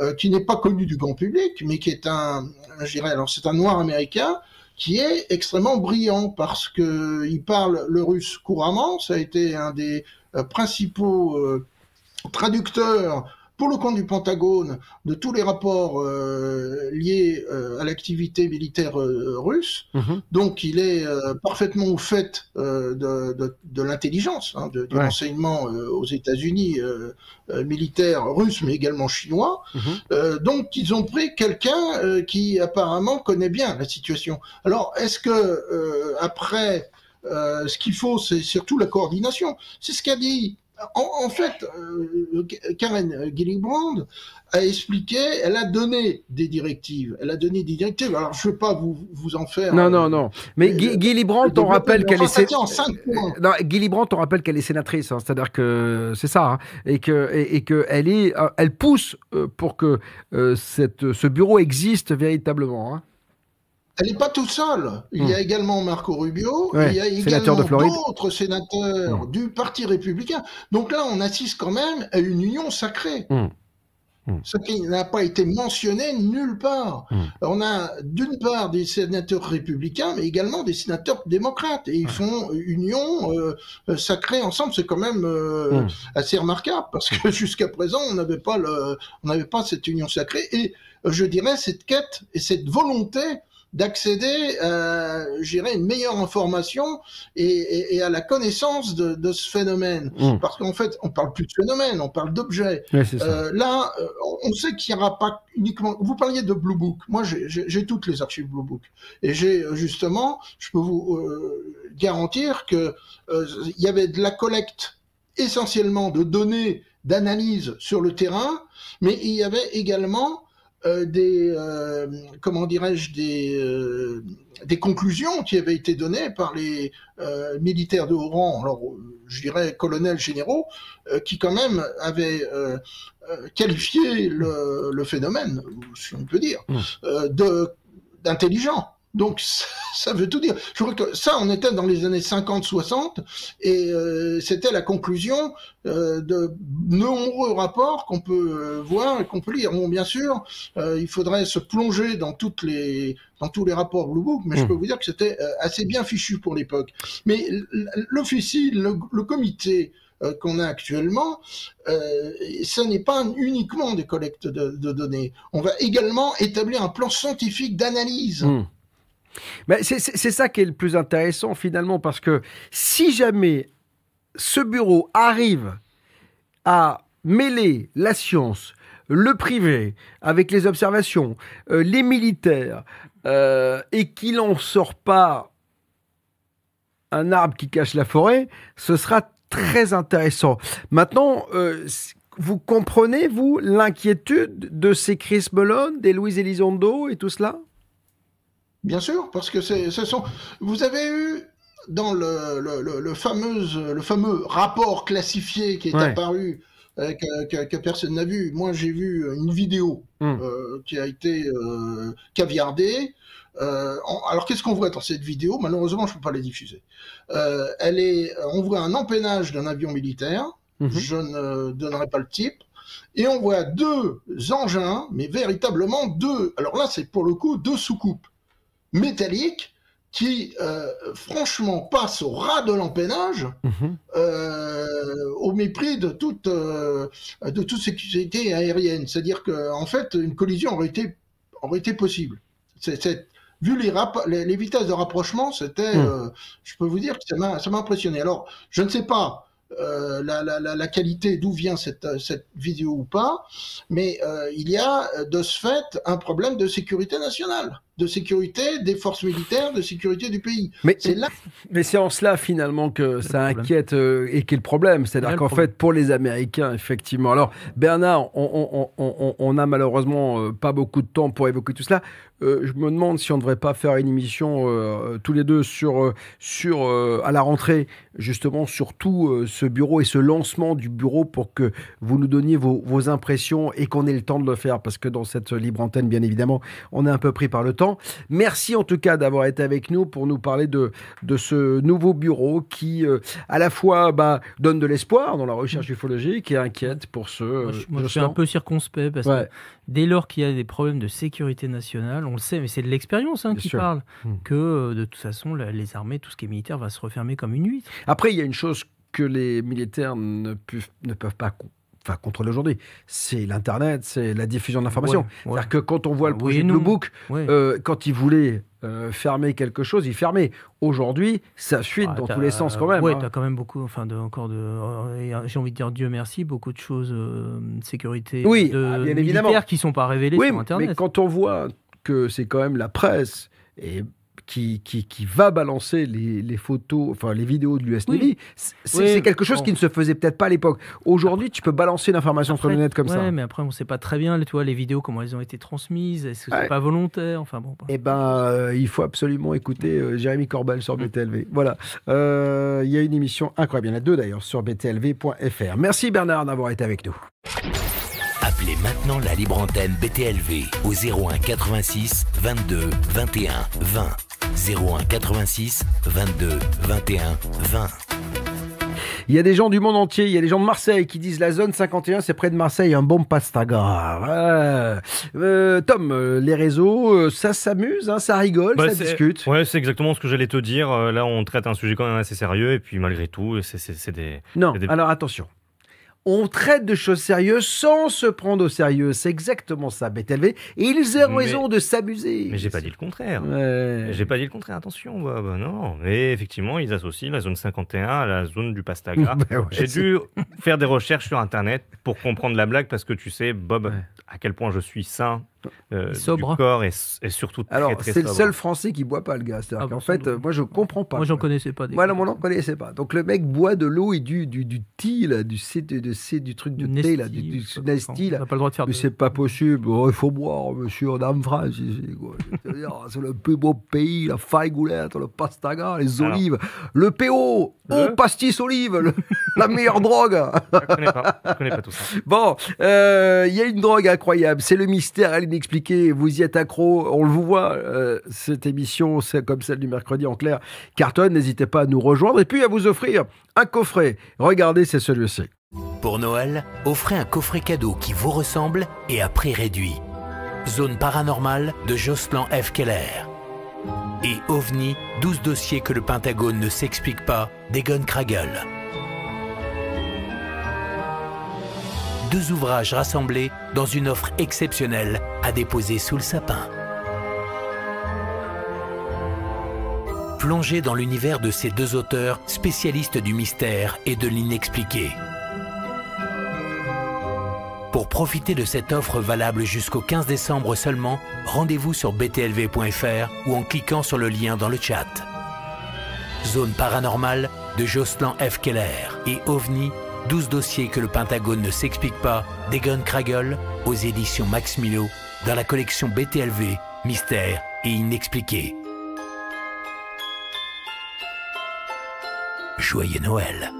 euh, qui n'est pas connu du grand public, mais qui est un, je dirais, alors c'est un noir américain qui est extrêmement brillant parce que il parle le russe couramment. Ça a été un des euh, principaux euh, traducteurs pour le compte du Pentagone de tous les rapports euh, liés euh, à l'activité militaire euh, russe. Donc il est parfaitement au fait de, de, de l'intelligence, hein, de- du Ouais. renseignement aux États-Unis militaire russe, mais également chinois. Mhm. Donc ils ont pris quelqu'un qui apparemment connaît bien la situation. Alors est-ce que après euh, ce qu'il faut, c'est surtout la coordination. C'est ce qu'a dit. En, en fait, euh, Karen Gillibrand a expliqué, elle a donné des directives. Elle a donné des directives. Alors, je ne veux pas vous, vous en faire. Non, euh, non, non. Mais Guy, Guy Librand, on rappelle qu'elle est. Sé-. Non, Guy Librand, on rappelle qu'elle est sénatrice, hein, c'est-à-dire que c'est ça, hein, et que et, et que elle est, euh, elle pousse euh, pour que euh, cette, ce bureau existe véritablement. hein. Elle n'est pas toute seule. Il y a également Marco Rubio, Ouais, il y a également d'autres sénateurs du Parti républicain. Donc là, on assiste quand même à une union sacrée. Hum. Ce qui n'a pas été mentionné nulle part. On a d'une part des sénateurs républicains, mais également des sénateurs démocrates. Et ils font union euh, sacrée ensemble. C'est quand même euh, assez remarquable parce que <laughs> jusqu'à présent, on n'avait pas, le, on n'avait pas cette union sacrée. Et je dirais cette quête et cette volonté d'accéder, euh, je dirais, une meilleure information et, et- et à la connaissance de, de ce phénomène. Mm. Parce qu'en fait, on parle plus de phénomène, on parle d'objet. Euh, là, euh, on- sait qu'il n'y aura pas uniquement. Vous parliez de Blue Book. Moi, j'ai- toutes les archives Blue Book. Et j'ai euh, justement, je peux vous euh, garantir que il y avait de la collecte essentiellement de données d'analyse sur le terrain, mais il y avait également euh, des, euh, comment dirais-je, des, euh, des conclusions qui avaient été données par les euh, militaires de haut rang, alors je dirais colonels généraux, euh, qui quand même avaient qualifié le, le phénomène, si on peut dire, euh, de d'intelligent. Donc <laughs> ça, ça veut tout dire. Je crois que ça, on était dans les années 50-60 et euh, c'était la conclusion euh, de nombreux rapports qu'on peut euh, voir et qu'on peut lire. Bon, bien sûr, euh, il faudrait se plonger dans toutes les dans tous les rapports Blue Book, mais je Mm. peux vous dire que c'était euh, assez bien fichu pour l'époque. Mais l- l- l'officie, le, le comité euh, qu'on a actuellement, euh, ce n'est pas uniquement des collectes de, de données. On va également établir un plan scientifique d'analyse. Hmm. Mais c'est- ça qui est le plus intéressant finalement, parce que si jamais ce bureau arrive à mêler la science, le privé, avec les observations, euh, les militaires, euh, et qu'il n'en sort pas un arbre qui cache la forêt, ce sera très intéressant. Maintenant, euh, vous comprenez, vous, l'inquiétude de ces Chris Mellon, des Louise Elizondo et tout cela? Bien sûr, parce que c'est, ce sont. Vous avez eu dans le, le, le, le fameuse, le fameux rapport classifié qui est Ouais. apparu euh, que, que- que personne n'a vu. Moi, j'ai vu une vidéo Hmm. euh, qui a été euh, caviardée. Euh, alors, qu'est-ce qu'on voit dans cette vidéo? Malheureusement, je ne peux pas la diffuser. Euh, elle est, on voit un empennage d'un avion militaire. Mhm. Je ne donnerai pas le type. Et on voit deux engins, mais véritablement deux. Alors là, c'est pour le coup deux soucoupes métalliques qui, euh, franchement, passent au ras de l'empennage, euh, au mépris de toute, euh, de toute sécurité aérienne. C'est-à-dire qu'en en fait, une collision aurait été, aurait été possible. Vu les, les, les vitesses de rapprochement, c'était, euh, je peux vous dire que ça m'a, impressionné. Alors, je ne sais pas euh, la, la, la, qualité d'où vient cette, cette vidéo ou pas, mais euh, il y a de ce fait un problème de sécurité nationale, de sécurité des forces militaires, de sécurité du pays. Mais c'est là <laughs> Mais c'est en cela finalement que ça inquiète euh, et qui est le problème. C'est-à-dire qu'en fait, pour les Américains, effectivement. Alors, Bernard, on, on, on, on- on a malheureusement euh, pas beaucoup de temps pour évoquer tout cela. Euh, je me demande si on ne devrait pas faire une émission euh, tous les deux sur, sur euh, à la rentrée, justement, sur tout euh, ce bureau et ce lancement du bureau pour que vous nous donniez vos, vos impressions et qu'on ait le temps de le faire. Parce que dans cette libre antenne, bien évidemment, on est un peu pris par le temps. Évidemment. Merci en tout cas d'avoir été avec nous pour nous parler de, de ce nouveau bureau qui, euh, à la fois, bah, donne de l'espoir dans la recherche ufologique et inquiète pour ceux. Moi, je, moi, je suis un peu circonspect parce Ouais. que dès lors qu'il y a des problèmes de sécurité nationale, on le sait, mais c'est de l'expérience hein, qui sûr. parle, Hmm. que euh, de toute façon, les armées, tout ce qui est militaire, va se refermer comme une huître. Après, il y a une chose que les militaires ne peuvent, ne peuvent pas enfin, contrôler aujourd'hui, c'est l'Internet, c'est la diffusion. Ouais, ouais. C'est-à-dire que quand on voit le Oui projet et Blue non. Book, Ouais. euh, quand ils voulaient euh, fermer quelque chose, ils fermaient. Aujourd'hui, ça fuite Ah, dans tous les sens quand même. Ouais, hein. tu as quand même beaucoup, enfin, de, encore de. euh, euh, J'ai envie de dire Dieu merci, beaucoup de choses de sécurité Oui, de ah, bien évidemment. qui sont pas révélées Oui, sur Internet. mais quand on voit que c'est quand même la presse et qui, qui, qui va balancer les, les photos, enfin les vidéos de l'US Oui. Navy, c'est Oui, c'est quelque chose bon. qui ne se faisait peut-être pas à l'époque. Aujourd'hui, tu peux balancer une information sur le net comme ouais, ça. mais après, on sait pas très bien, tu vois, les vidéos, comment elles ont été transmises, est-ce que c'est Ouais. pas volontaire Enfin bon. Eh ben, euh, il faut absolument écouter euh, Jérémy Corbel Mm. sur BTLV. Voilà. Euh, Il y a une émission incroyable. Il y en a deux d'ailleurs sur btlv.fr. Merci Bernard d'avoir été avec nous. Appelez maintenant la libre antenne BTLV au 01 86 22 21 20. 01 86 22 21 20. Il y a des gens du monde entier, il y a des gens de Marseille qui disent la zone 51, c'est près de Marseille, un bon pastaga. Ouais. Euh, Tom, euh, les réseaux, euh, ça s'amuse, hein, ça rigole, Bah, ça discute. Ouais, c'est exactement ce que j'allais te dire. Euh, Là, on traite un sujet quand même assez sérieux, et puis malgré tout, c'est des. Non, des- alors attention. On traite de choses sérieuses sans se prendre au sérieux. C'est exactement ça, BTLV. Et ils ont Mais- raison de s'amuser. Mais j'ai pas dit le contraire. Ouais. J'ai pas dit le contraire, attention, Bob. Non, mais effectivement, ils associent la zone 51 à la zone du Pastaga. <laughs> Ben ouais, J'ai dû faire des recherches sur Internet pour comprendre la blague parce que tu sais, Bob, à quel point je suis sain euh, Sobre. du corps et, et surtout très, Alors, très c'est le seul Français qui boit pas le gaz. C'est-à-dire Ah, qu'en fait, euh, moi, je comprends pas. Moi, j'en connaissais pas. Des Voilà, moi, non, connaissais pas. Donc, le mec boit de l'eau et du, du, du thé, là, du, C, de, de C, du truc de thé, là, du, du Nesty, là. On n'a pas le droit de faire Mais de- c'est pas possible. Oh, il faut boire, monsieur, on est en France <laughs> C'est le plus beau pays, la faigoulette, le pastaga, les Alors. olives, le PO, Le oh, pastis olive, le- la meilleure drogue. Je connais pas, je connais pas tout ça. Bon, euh, il y a une drogue incroyable, c'est le mystère à l'inexpliqué. Vous y êtes accro, on le vous voit. euh, cette émission, c'est comme celle du mercredi en clair, cartonne. N'hésitez pas à nous rejoindre et puis à vous offrir un coffret. Regardez, c'est celui-ci. Pour Noël, offrez un coffret cadeau qui vous ressemble et à prix réduit. Zone paranormale de Jocelyn F. Keller. Et OVNI, 12 dossiers que le Pentagone ne s'explique pas, d'Egon Kragel. Deux ouvrages rassemblés dans une offre exceptionnelle à déposer sous le sapin. Plongez dans l'univers de ces deux auteurs spécialistes du mystère et de l'inexpliqué. Pour profiter de cette offre valable jusqu'au 15 décembre seulement, rendez-vous sur btlv.fr ou en cliquant sur le lien dans le chat. Zone paranormale de Jocelyn F. Keller et OVNI, 12 dossiers que le Pentagone ne s'explique pas, d'Egon Kragel aux éditions Max Milo dans la collection BTLV, Mystère et Inexpliqué. Joyeux Noël.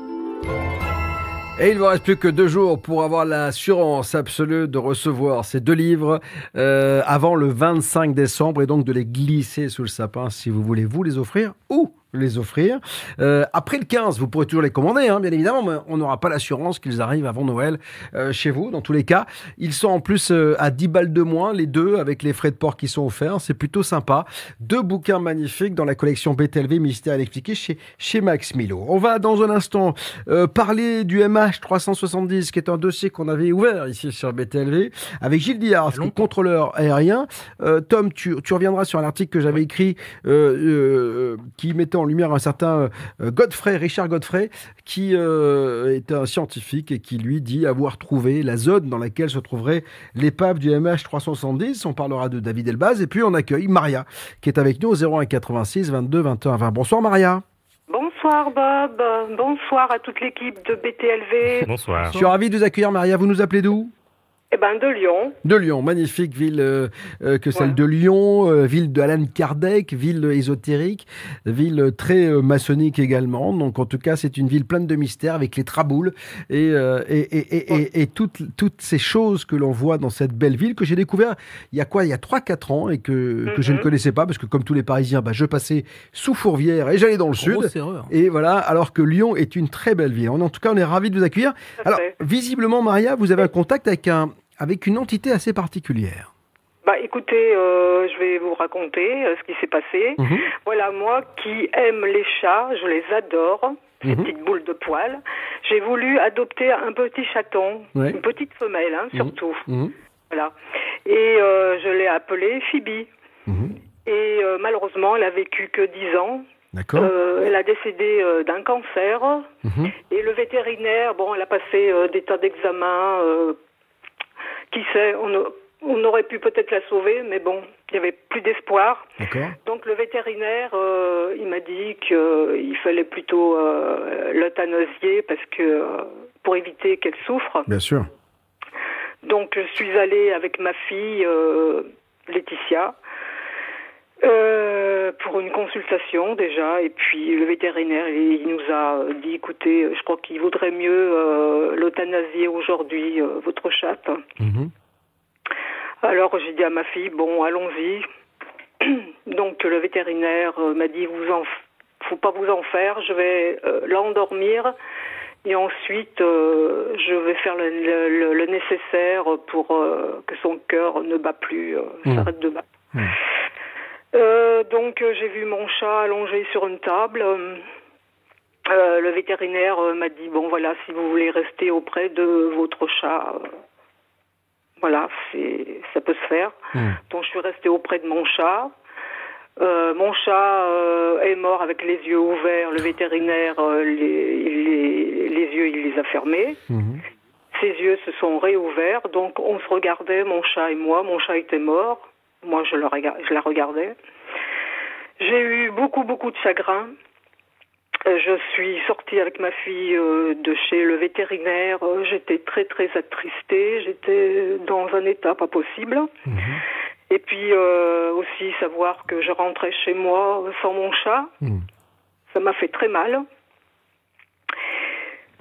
Et il ne vous reste plus que deux jours pour avoir l'assurance absolue de recevoir ces deux livres euh, avant le 25 décembre et donc de les glisser sous le sapin si vous voulez vous les offrir ou les offrir. Euh, après le 15, vous pourrez toujours les commander, hein, bien évidemment, mais on n'aura pas l'assurance qu'ils arrivent avant Noël euh, chez vous. Dans tous les cas, ils sont en plus euh, à 10 balles de moins, les deux, avec les frais de port qui sont offerts. C'est plutôt sympa. Deux bouquins magnifiques dans la collection BTLV Mystère expliqué chez, chez Max Milo. On va dans un instant parler du MH370, qui est un dossier qu'on avait ouvert ici sur BTLV, avec Gilles Diard, contrôleur aérien. Tom, tu, tu reviendras sur un article que j'avais écrit qui mettait en lumière un certain euh, Godfrey, Richard Godfrey, qui euh, est un scientifique et qui lui dit avoir trouvé la zone dans laquelle se trouverait l'épave du MH370. On parlera de David Elbaz et puis on accueille Maria qui est avec nous au 01 86 22 21 20. Bonsoir Maria. Bonsoir Bob, bonsoir à toute l'équipe de BTLV. Bonsoir. Je suis ravi de vous accueillir Maria. Vous nous appelez d'où? Eh ben, de Lyon. De Lyon, magnifique ville euh, euh, que celle de Lyon, euh, ville de Alan Kardec, ville ésotérique, ville très euh, maçonnique également. Donc en tout cas, c'est une ville pleine de mystères avec les traboules et, euh, et, et, et, et- et toutes, toutes ces choses que l'on voit dans cette belle ville que j'ai découvert il y a quoi? Il y a 3-4 ans et que, que je ne Mhm. connaissais pas parce que comme tous les Parisiens, bah, je passais sous Fourvière et j'allais dans le sud. Grosse erreur. Et voilà, alors que Lyon est une très belle ville. En tout cas, on est ravis de vous accueillir. Alors, visiblement, Maria, vous avez un contact avec, un, avec une entité assez particulière. Bah écoutez, euh, je vais vous raconter euh, ce qui s'est passé. Mhm. Voilà, moi qui aime les chats, je les adore, ces Mhm. petites boules de poils. J'ai voulu adopter un petit chaton, Ouais. une petite femelle hein, Mhm. surtout. Voilà. Et euh, je l'ai appelée Phoebe. Et malheureusement, elle a vécu que 10 ans. D'accord. Elle a décédé d'un cancer. Et le vétérinaire, bon, elle a passé des tas d'examens. Qui sait, on, a- on aurait pu peut-être la sauver, mais bon, il n'y avait plus d'espoir. Donc le vétérinaire, euh, il m'a dit qu'il fallait plutôt euh, l'euthanasier parce que euh, pour éviter qu'elle souffre. Bien sûr. Donc je suis allée avec ma fille euh, Laetitia euh, pour une consultation déjà et puis le vétérinaire il, il nous a dit écoutez je crois qu'il vaudrait mieux euh, l'euthanasier aujourd'hui euh, votre chatte. Mhm. Alors j'ai dit à ma fille bon allons-y. <clears throat> Donc le vétérinaire euh, m'a dit vous en faut pas vous en faire, je vais l'endormir et ensuite je vais faire le, le- nécessaire pour que son cœur ne bat plus, Mhm. s'arrête de battre. Euh, donc euh, j'ai vu mon chat allongé sur une table. Euh, le vétérinaire m'a dit bon voilà si vous voulez rester auprès de votre chat, voilà c'est ça peut se faire. Donc je suis restée auprès de mon chat. Euh, mon chat euh, est mort avec les yeux ouverts. Le vétérinaire, euh, les, les, les yeux, il les a fermés. Ses yeux se sont réouverts. Donc on se regardait, mon chat et moi. Mon chat était mort. Moi, je, le je la regardais. J'ai eu beaucoup, beaucoup de chagrin. Euh, Je suis sortie avec ma fille euh, de chez le vétérinaire. Euh, J'étais très, très attristée. J'étais dans un état pas possible. Et puis euh, aussi savoir que je rentrais chez moi sans mon chat, ça m'a fait très mal.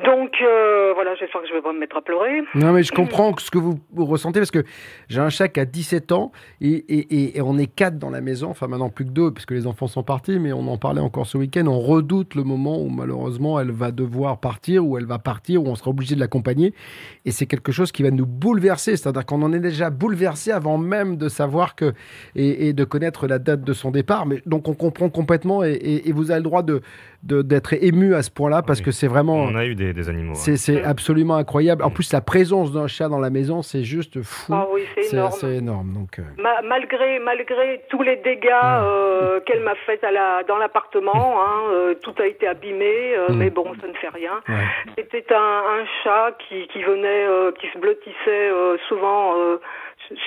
Donc euh, voilà, j'espère que je vais pas me mettre à pleurer. Non, mais je comprends ce que vous, vous ressentez parce que j'ai un chat qui a 17 ans et, et- et- et on est quatre dans la maison. Enfin, maintenant plus que deux parce que les enfants sont partis, mais on en parlait encore ce week-end. On redoute le moment où malheureusement elle va devoir partir ou elle va partir ou on sera obligé de l'accompagner. Et c'est quelque chose qui va nous bouleverser. C'est-à-dire qu'on en est déjà bouleversé avant même de savoir que et, et de connaître la date de son départ. Mais donc on comprend complètement et, et- et vous avez le droit de de- d'être ému à ce point-là parce que c'est vraiment. On a eu des, des animaux. C'est ouais. c'est absolument incroyable. En plus, la présence d'un chat dans la maison, c'est juste fou. Ah oui, c'est énorme. C'est énorme. Donc, euh, Ma- malgré malgré tous les dégâts euh, qu'elle m'a fait à la, dans l'appartement, hein, euh, tout a été abîmé, euh, Mm. mais bon, ça ne fait rien. ouais. C'était un, un chat qui, qui venait, euh, qui se blottissait euh, souvent euh,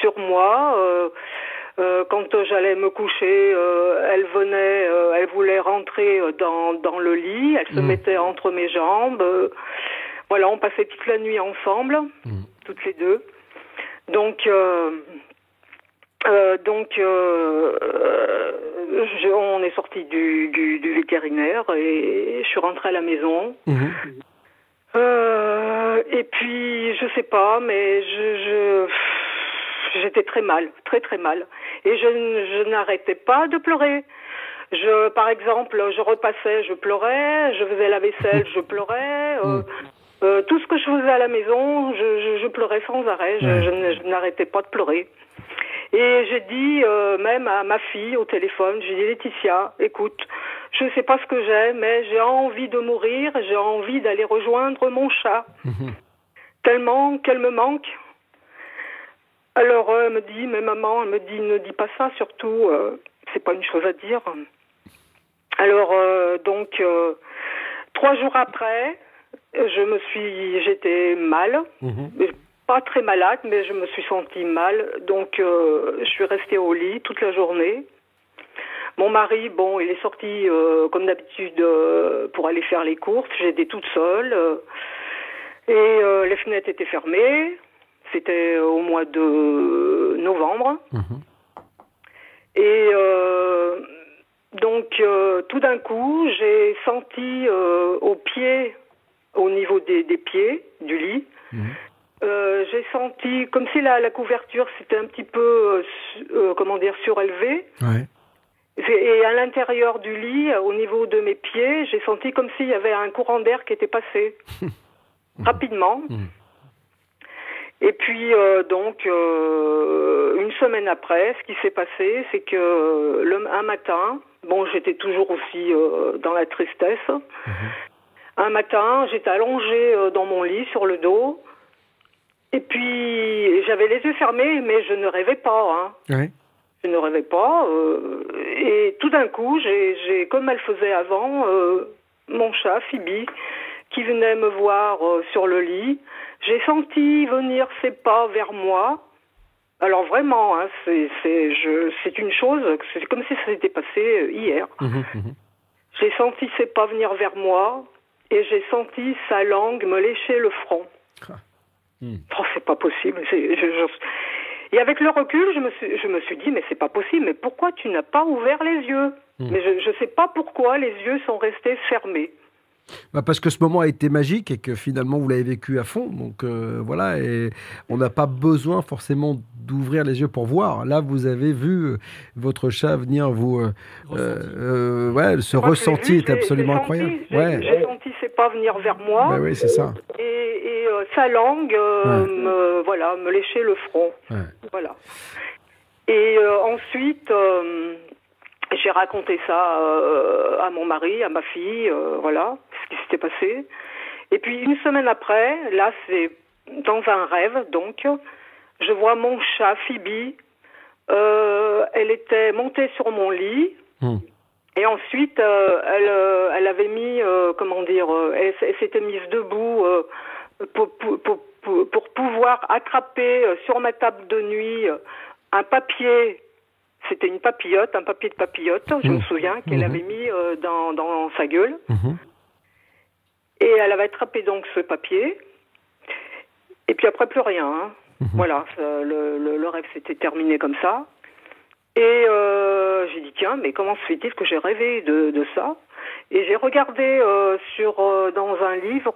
sur moi. Euh, quand j'allais me coucher, euh, elle venait, euh, elle voulait rentrer dans, dans le lit, elle se Mm. mettait entre mes jambes. voilà, on passait toute la nuit ensemble, toutes les deux. Donc, euh, donc, euh, euh, je- on est sorti du, du, du vétérinaire et je suis rentrée à la maison. Euh, et puis, je sais pas, mais je, je j'étais très mal, très très mal, et je, je n'arrêtais pas de pleurer. Je, par exemple, je repassais, je pleurais, je faisais la vaisselle, je pleurais. <laughs> euh, euh, tout ce que je faisais à la maison, je, je, je pleurais sans arrêt. Je, n'arrêtais pas de pleurer. Et j'ai dit euh, même à ma fille au téléphone, j'ai dit Laetitia, écoute, je ne sais pas ce que j'ai, mais j'ai envie de mourir, j'ai envie d'aller rejoindre mon chat, tellement qu'elle me manque. Alors euh, elle me dit, mais maman, elle me dit, ne dis pas ça, surtout, euh, c'est pas une chose à dire. Alors euh, donc euh, trois jours après, je me suis, j'étais mal, mais pas très malade, mais je me suis sentie mal, donc euh, je suis restée au lit toute la journée. Mon mari, bon, il est sorti euh, comme d'habitude euh, pour aller faire les courses. J'étais toute seule euh, et euh, les fenêtres étaient fermées. C'était au mois de novembre. Mhm. Et euh, donc, euh, tout d'un coup, j'ai senti euh, au pied, au niveau des, des pieds du lit, euh, j'ai senti comme si la, la couverture s'était un petit peu, comment dire, surélevée. Ouais. Et à l'intérieur du lit, au niveau de mes pieds, j'ai senti comme s'il y avait un courant d'air qui était passé <laughs> rapidement. Et puis euh, donc euh, une semaine après, ce qui s'est passé, c'est que le, un matin, bon, j'étais toujours aussi euh, dans la tristesse. Un matin, j'étais allongée dans mon lit sur le dos. Et puis j'avais les yeux fermés, mais je ne rêvais pas. Hein je ne rêvais pas. euh, et tout d'un coup, j'ai, j'ai, comme elle faisait avant, euh, mon chat, Phoebe, qui venait me voir euh, sur le lit. J'ai senti venir ses pas vers moi. Alors vraiment, hein, c'est, une chose, c'est comme si ça s'était passé euh, hier. J'ai senti ses pas venir vers moi et j'ai senti sa langue me lécher le front. Oh, c'est pas possible. C'est- je- je- Et avec le recul, je me suis, je me suis dit, mais c'est pas possible. Mais pourquoi tu n'as pas ouvert les yeux? Mais je ne sais pas pourquoi les yeux sont restés fermés. Bah, parce que ce moment a été magique et que finalement vous l'avez vécu à fond. Donc euh, voilà, et on n'a pas besoin forcément d'ouvrir les yeux pour voir. Là, vous avez vu euh, votre chat venir vous. euh, ouais, ce Moi, ressenti vu, est absolument incroyable. senti- J'ai Ouais. j'ai senti ses pas venir vers moi. Bah oui, c'est ça. Et, et, euh, sa langue, euh, Ouais. me, voilà, me léchait le front. Ouais. Voilà. Et euh, ensuite, euh, j'ai raconté ça euh, à mon mari, à ma fille, euh, voilà, ce qui s'était passé. Et puis une semaine après, là c'est dans un rêve, donc, je vois mon chat, Phoebe, euh, elle était montée sur mon lit. Et ensuite, euh, elle, euh, elle avait mis, euh, comment dire, elle, s'était mise debout euh, pour, pour, pour, pour- pouvoir attraper sur ma table de nuit un papier. C'était une papillote, un papier de papillote, je me souviens, qu'elle Mhm. avait mis euh, dans, dans sa gueule. Et elle avait attrapé donc ce papier. Et puis après, plus rien. hein. Voilà, ça, le, le, le rêve s'était terminé comme ça. Et euh, j'ai dit, tiens, mais comment se fait-il que j'ai rêvé de, de ça? Et j'ai regardé euh, sur, dans un livre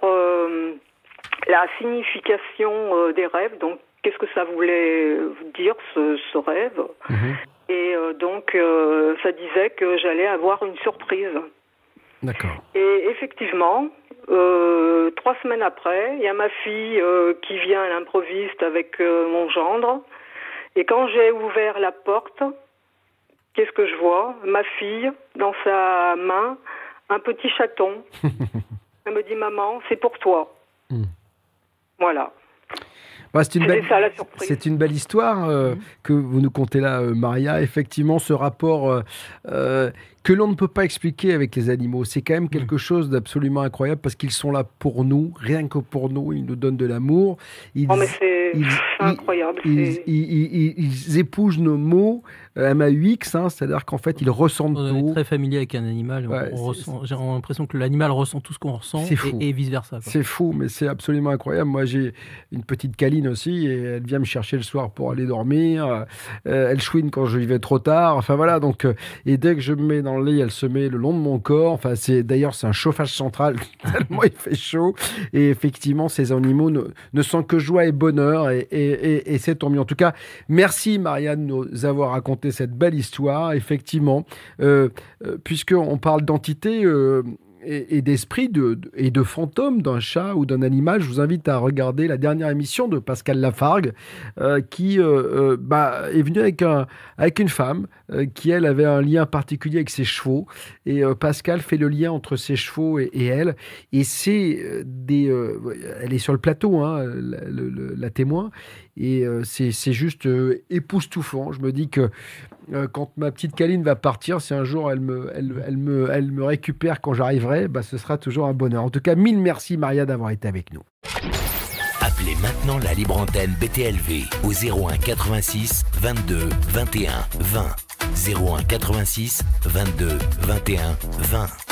la signification des rêves, donc qu'est-ce que ça voulait dire ce, ce rêve? Et euh, donc, euh, ça disait que j'allais avoir une surprise. D'accord. Et effectivement, euh, trois semaines après, il y a ma fille euh, qui vient à l'improviste avec euh, mon gendre. Et quand j'ai ouvert la porte, qu'est-ce que je vois? Ma fille, dans sa main, un petit chaton. <laughs> Elle me dit, maman, c'est pour toi. Voilà. Bah, c'est une, belle, c'est une histoire euh, que vous nous contez là, euh, Maria. Effectivement, ce rapport euh, que l'on ne peut pas expliquer avec les animaux, c'est quand même quelque chose d'absolument incroyable parce qu'ils sont là pour nous, rien que pour nous. Ils nous donnent de l'amour. Ils, Oh, mais c'est ils- incroyable. ils, ils- ils- ils épousent nos mots euh, MAUX, hein, c'est-à-dire qu'en fait, ils ressentent On est tout. très familier avec un animal. on- Ouais, on J'ai l'impression que l'animal ressent tout ce qu'on ressent et, et vice versa. C'est fou, mais c'est absolument incroyable. Moi, j'ai une petite câline aussi, et elle vient me chercher le soir pour aller dormir. Euh, elle chouine quand je y vais trop tard. Enfin voilà, donc euh, et dès que je me mets dans elle se met le long de mon corps. Enfin, c'est d'ailleurs c'est un chauffage central <laughs> tellement il fait chaud. Et effectivement, ces animaux ne, sont que joie et bonheur, et, c'est tant mieux. En tout cas, merci Marianne de nous avoir raconté cette belle histoire. Effectivement, euh, euh, puisqu'on parle d'entité. euh, et, et d'esprit de, de- et de fantôme d'un chat ou d'un animal, je vous invite à regarder la dernière émission de Pascal Lafargue, euh, qui euh, euh, bah, est venu avec, un, avec une femme qui, elle, avait un lien particulier avec ses chevaux. Et Pascal fait le lien entre ses chevaux et, elle. Et c'est des. elle est sur le plateau, hein, la, la témoin. Et c'est juste époustouflant. Je me dis que euh, quand ma petite Caline va partir, si un jour elle me, récupère quand j'arriverai, bah, ce sera toujours un bonheur. En tout cas, mille merci Maria d'avoir été avec nous. Appelez maintenant la libre antenne BTLV au 01 86 22 21 20. 01 86 22 21 20.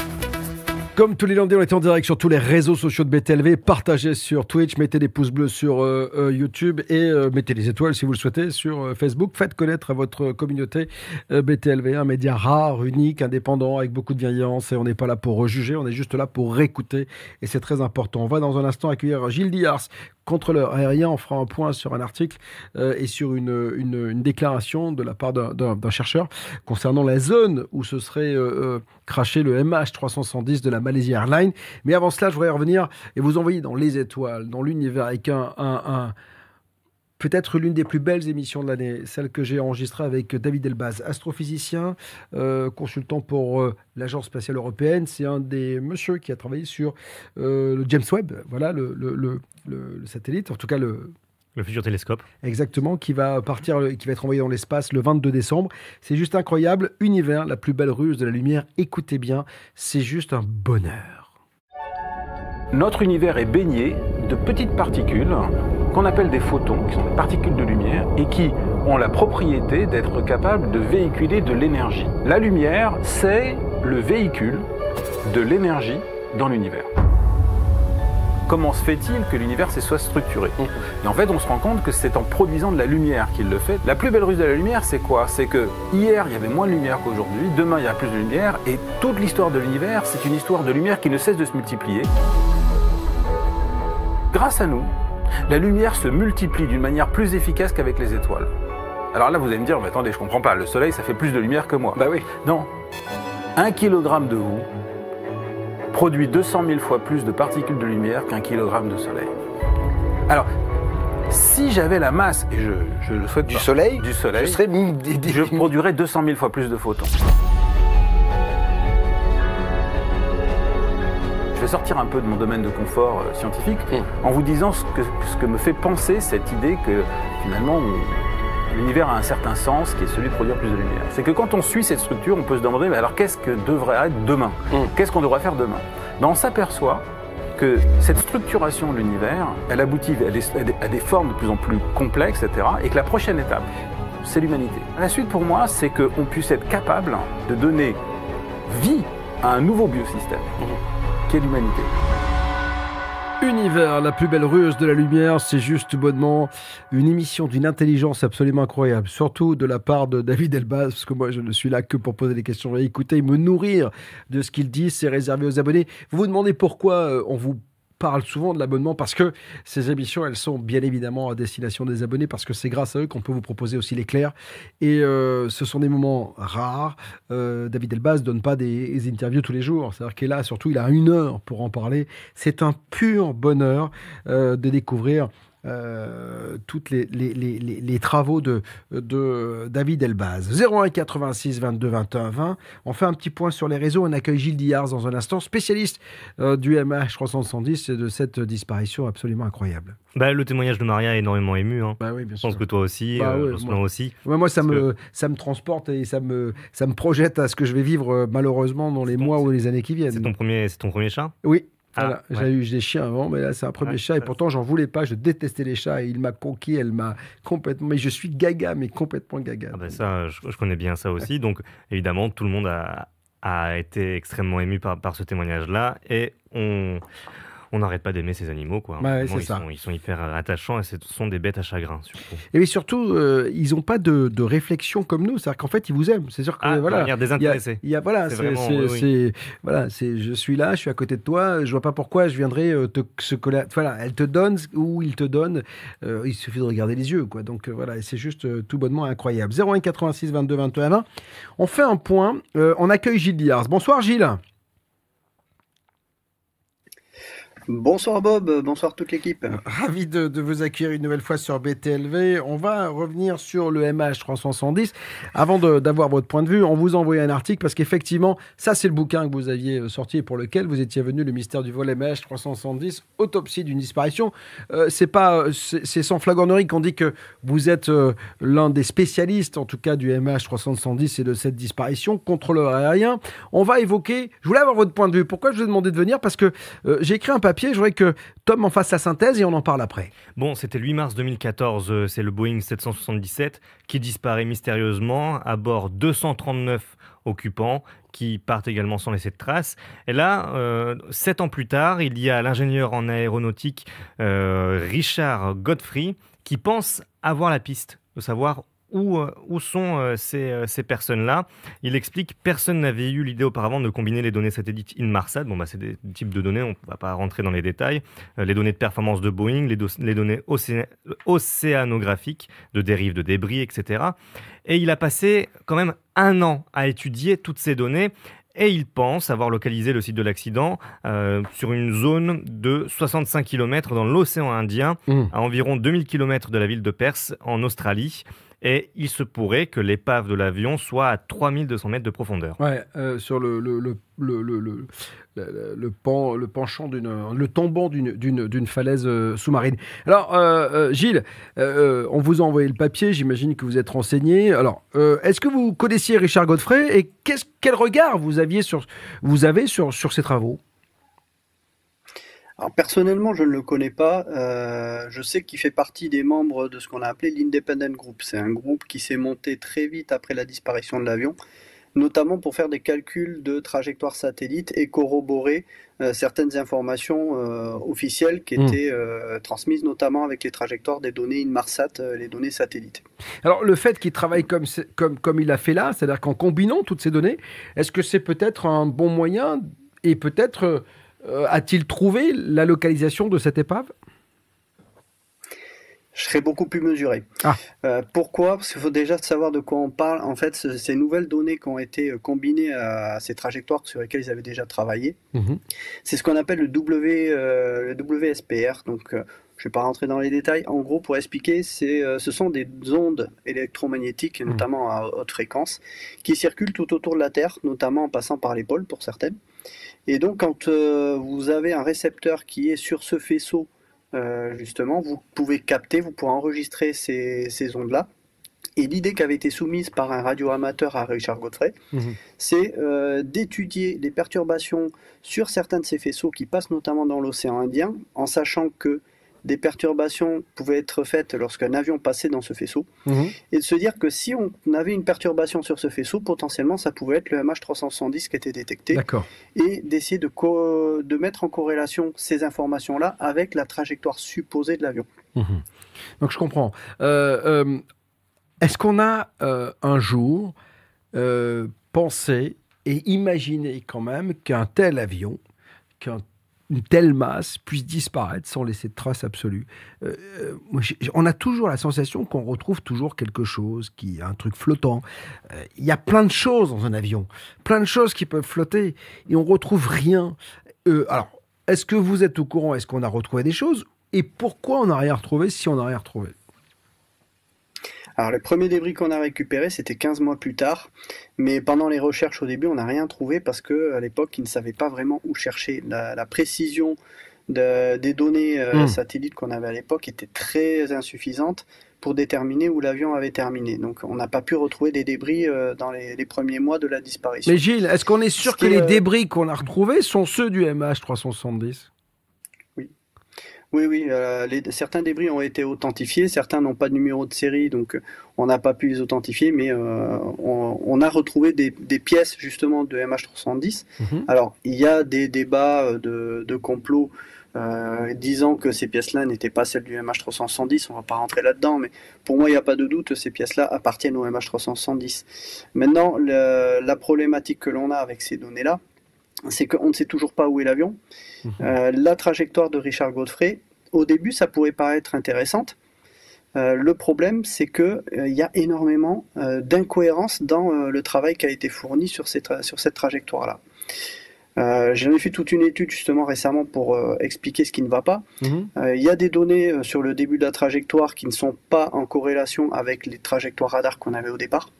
Comme tous les lundis, on est en direct sur tous les réseaux sociaux de BTLV. Partagez sur Twitch, mettez des pouces bleus sur euh, euh, YouTube et euh, mettez des étoiles si vous le souhaitez sur Facebook. Faites connaître à votre communauté BTLV, un média rare, unique, indépendant, avec beaucoup de bienveillance. Et on n'est pas là pour rejuger, on est juste là pour écouter. Et c'est très important. On va dans un instant accueillir Gilles Diars, contrôleur aérien. On fera un point sur un article et sur une, une- déclaration de la part d'un chercheur concernant la zone où ce serait craché le MH370 de la Malaysia Airlines. Mais avant cela, je voudrais revenir et vous envoyer dans les étoiles, dans l'univers, avec un, un- peut-être l'une des plus belles émissions de l'année, celle que j'ai enregistrée avec David Elbaz, astrophysicien, euh, consultant pour euh, l'Agence spatiale européenne. C'est un des monsieur qui a travaillé sur euh, le James Webb, voilà le- le satellite, en tout cas le, Le futur télescope. Exactement, qui va partir, qui va être envoyé dans l'espace le 22 décembre. C'est juste incroyable. Univers, la plus belle ruse de la lumière. Écoutez bien, c'est juste un bonheur. Notre univers est baigné de petites particules qu'on appelle des photons, qui sont des particules de lumière, et qui ont la propriété d'être capables de véhiculer de l'énergie. La lumière, c'est le véhicule de l'énergie dans l'univers. Comment se fait-il que l'univers soit structuré Et en fait, on se rend compte que c'est en produisant de la lumière qu'il le fait. La plus belle ruse de la lumière, c'est quoi? C'est que hier, il y avait moins de lumière qu'aujourd'hui, demain, il y a plus de lumière, et toute l'histoire de l'univers, c'est une histoire de lumière qui ne cesse de se multiplier. Grâce à nous, la lumière se multiplie d'une manière plus efficace qu'avec les étoiles. Alors là, vous allez me dire, mais attendez, je comprends pas, le soleil, ça fait plus de lumière que moi. Bah oui. Non. Un kilogramme de vous produit 200 000 fois plus de particules de lumière qu'un kilogramme de soleil. Alors, si j'avais la masse, et je, je le souhaite du soleil, du soleil, je serais- je produirais 200 000 fois plus de photons. Je vais sortir un peu de mon domaine de confort euh, scientifique en vous disant ce que, ce que me fait penser cette idée que finalement on- l'univers a un certain sens qui est celui de produire plus de lumière. C'est que quand on suit cette structure, on peut se demander mais alors qu'est-ce que devrait être demain Qu'est-ce qu'on devrait faire demain Ben, On s'aperçoit que cette structuration de l'univers, elle aboutit à des, à des- à des formes de plus en plus complexes, etc. Et que la prochaine étape, c'est l'humanité. La suite pour moi, c'est qu'on puisse être capable de donner vie à un nouveau biosystème, qui est l'humanité. Univers, la plus belle ruse de la lumière, c'est juste bonnement une émission d'une intelligence absolument incroyable, surtout de la part de David Elbaz, parce que moi je ne suis là que pour poser des questions et écouter, me nourrir de ce qu'il dit, c'est réservé aux abonnés. Vous vous demandez pourquoi euh, on vous parle souvent de l'abonnement parce que ces émissions, elles sont bien évidemment à destination des abonnés parce que c'est grâce à eux qu'on peut vous proposer aussi l'éclair. Et euh, ce sont des moments rares. Euh, David Elbaz donne pas des, interviews tous les jours. C'est-à-dire qu'il est là, surtout, il a une heure pour en parler. C'est un pur bonheur euh, de découvrir euh, toutes les, les, les, les- les travaux de, de David Elbaz. 01 86 22 21 20. On fait un petit point sur les réseaux. On accueille Gilles Diars dans un instant, spécialiste euh, du MH 370 et de cette disparition absolument incroyable. Bah, le témoignage de Maria a énormément ému. Hein. Bah oui, bien Je pense que toi aussi, Bah euh, Jocelyn moi- aussi. Moi, ça me, ça me transporte et ça me, ça me projette à ce que je vais vivre euh, malheureusement dans les mois ou les années qui viennent. C'est ton premier, c'est ton premier chat? Oui. Ah, Voilà, ouais. J'ai eu des chiens avant, mais là c'est un premier Ouais, chat et pourtant j'en voulais pas. Je détestais les chats et il m'a conquis, elle m'a complètement. Mais je suis gaga, mais complètement gaga. Ah bah ça, je, je connais bien ça aussi. <laughs> Donc, évidemment, tout le monde a, a été extrêmement ému par, par ce témoignage-là. Et on on n'arrête pas d'aimer ces animaux. Quoi. C'est ils. Sont, ils sont hyper attachants et ce sont des bêtes à chagrin, surtout. Et surtout, euh, ils n'ont pas de, de réflexion comme nous. C'est-à-dire qu'en fait, ils vous aiment. C'est sûr que Ah, voilà. manière désintéressée. Il y a, il y a- voilà, C'est oui, oui. voilà, c'est, je suis là, je suis à côté de toi. Je vois pas pourquoi je viendrais euh, te se coller. Voilà, elle te donne ou il te donne. euh, il suffit de regarder les yeux, quoi. Donc voilà, c'est juste tout bonnement incroyable. 01 86 22 21 20. On fait un point. Euh, on accueille Gilles Diaz. Bonsoir Gilles. Bonsoir Bob, bonsoir toute l'équipe. Ravi de, vous accueillir une nouvelle fois sur BTLV. On va revenir sur le MH370. Avant de- d'avoir votre point de vue, on vous envoie un article parce qu'effectivement, ça c'est le bouquin que vous aviez euh, sorti et pour lequel vous étiez venu, le mystère du vol MH370, autopsie d'une disparition. Euh, c'est pas, c'est c'est sans flagornerie qu'on dit que vous êtes euh, l'un des spécialistes, en tout cas du MH370 et de cette disparition, contrôleur aérien. On va évoquer, je voulais avoir votre point de vue. Pourquoi je vous ai demandé de venir? Parce que euh, j'ai écrit un papier, je voudrais que Tom en fasse la synthèse et on en parle après. Bon, c'était le 8 mars 2014, euh, c'est le Boeing 777 qui disparaît mystérieusement à bord 239 occupants qui partent également sans laisser de traces. Et là, euh, sept ans plus tard, il y a l'ingénieur en aéronautique euh, Richard Godfrey qui pense avoir la piste de savoir où, euh, où sont euh, ces, euh, ces personnes-là. Il explique personne n'avait eu l'idée auparavant de combiner les données satellites Inmarsat. Bon, bah, c'est des types de données, on ne va pas rentrer dans les détails. Les données de performance de Boeing, les, données océ- océanographiques, de dérives de débris, etc. Et il a passé quand même un an à étudier toutes ces données. Et il pense avoir localisé le site de l'accident euh, sur une zone de 65 km dans l'océan Indien, à environ 2000 km de la ville de Perth, en Australie. Et il se pourrait que l'épave de l'avion soit à 3200 mètres de profondeur. Ouais, euh, sur le, le, le, le, le, pan, le penchant le tombant d'une, falaise euh, sous-marine. Alors, euh, euh, Gilles, euh, on vous a envoyé le papier, j'imagine que vous êtes renseigné. Alors, euh, est-ce que vous connaissiez Richard Godfrey et quel regard vous aviez sur, vous avez sur, sur ses travaux? Alors personnellement, je ne le connais pas. Euh, je sais qu'il fait partie des membres de ce qu'on a appelé l'Independent Group. C'est un groupe qui s'est monté très vite après la disparition de l'avion, notamment pour faire des calculs de trajectoire satellite et corroborer euh, certaines informations euh, officielles qui Hmm. étaient euh, transmises notamment avec les trajectoires des données Inmarsat, les données satellites. Alors, le fait qu'il travaille comme, comme, comme il a fait là, c'est-à-dire qu'en combinant toutes ces données, est-ce que c'est peut-être un bon moyen et peut-être a-t-il trouvé la localisation de cette épave? Je serais beaucoup plus mesuré. Euh, pourquoi? Parce qu'il faut déjà savoir de quoi on parle. En fait, ce- ces nouvelles données qui ont été euh, combinées à ces trajectoires sur lesquelles ils avaient déjà travaillé, c'est ce qu'on appelle le, w, euh, le WSPR. Donc, euh, je ne vais pas rentrer dans les détails. En gros, pour expliquer, euh, ce sont des ondes électromagnétiques, notamment à haute fréquence, qui circulent tout autour de la Terre, notamment en passant par les pôles pour certaines. Et donc, quand euh, vous avez un récepteur qui est sur ce faisceau, euh, justement, vous pouvez capter, vous pouvez enregistrer ces, ces ondes-là. Et l'idée qui avait été soumise par un radioamateur à Richard Godfrey, c'est euh, d'étudier les perturbations sur certains de ces faisceaux qui passent notamment dans l'océan Indien, en sachant que des perturbations pouvaient être faites lorsqu'un avion passait dans ce faisceau, et de se dire que si on avait une perturbation sur ce faisceau, potentiellement ça pouvait être le MH370 qui était détecté, et d'essayer de, mettre en corrélation ces informations-là avec la trajectoire supposée de l'avion. Mhm. Donc je comprends. Euh, euh, Est-ce qu'on a euh, un jour pensé et imaginé quand même qu'un tel avion, qu'une telle masse puisse disparaître sans laisser de traces absolues Euh, euh, On a toujours la sensation qu'on retrouve toujours quelque chose, qui un truc flottant. Euh, Il y a plein de choses dans un avion, plein de choses qui peuvent flotter et on retrouve rien. Alors, est-ce que vous êtes au courant Est-ce qu'on a retrouvé des choses Et pourquoi on n'a rien retrouvé si on n'a rien retrouvé? Alors les premiers débris qu'on a récupérés, c'était 15 mois plus tard, mais pendant les recherches au début, on n'a rien trouvé parce que à l'époque, ils ne savaient pas vraiment où chercher. La, la précision de- des données euh, Hmm. satellites qu'on avait à l'époque était très insuffisante pour déterminer où l'avion avait terminé. Donc on n'a pas pu retrouver des débris euh, dans les, les premiers mois de la disparition. Mais Gilles, est-ce qu'on est sûr que les euh, débris qu'on a retrouvés sont ceux du MH370 Oui, oui, euh, les- certains débris ont été authentifiés, certains n'ont pas de numéro de série, donc euh, on n'a pas pu les authentifier, mais euh, on, on a retrouvé des, des pièces justement de MH370. Mhm. Alors, il y a des débats de, de complot euh, disant que ces pièces-là n'étaient pas celles du MH370, on va pas rentrer là-dedans, mais pour moi, il n'y a pas de doute, ces pièces-là appartiennent au MH370. Maintenant, le- la problématique que l'on a avec ces données-là, c'est qu'on ne sait toujours pas où est l'avion. Euh, la trajectoire de Richard Godfrey, au début, ça pourrait paraître intéressante. Euh, le problème, c'est que euh, y a énormément d'incohérences dans le travail qui a été fourni sur, ces tra- sur cette trajectoire-là. J'en ai fait toute une étude justement récemment pour expliquer ce qui ne va pas. Euh, Il y a des données sur le début de la trajectoire qui ne sont pas en corrélation avec les trajectoires radar qu'on avait au départ.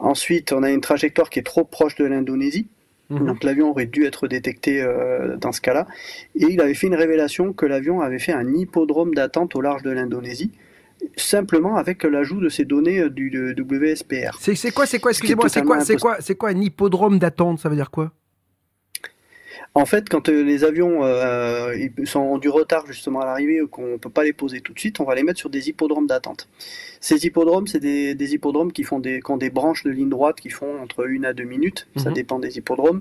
Ensuite, on a une trajectoire qui est trop proche de l'Indonésie. Donc l'avion aurait dû être détecté euh, dans ce cas-là. Et il avait fait une révélation que l'avion avait fait un hippodrome d'attente au large de l'Indonésie, simplement avec l'ajout de ces données euh, du, du WSPR. C'est quoi, c'est quoi, excusez-moi, c'est quoi, c'est quoi, c'est quoi un hippodrome d'attente? Ça veut dire quoi? En fait, quand euh, les avions euh, ils sont ont du retard justement à l'arrivée ou qu'on ne peut pas les poser tout de suite, on va les mettre sur des hippodromes d'attente. Ces hippodromes, c'est des, des hippodromes qui, font des, qui ont des branches de ligne droite qui font entre une à deux minutes. Ça Mhm. dépend des hippodromes.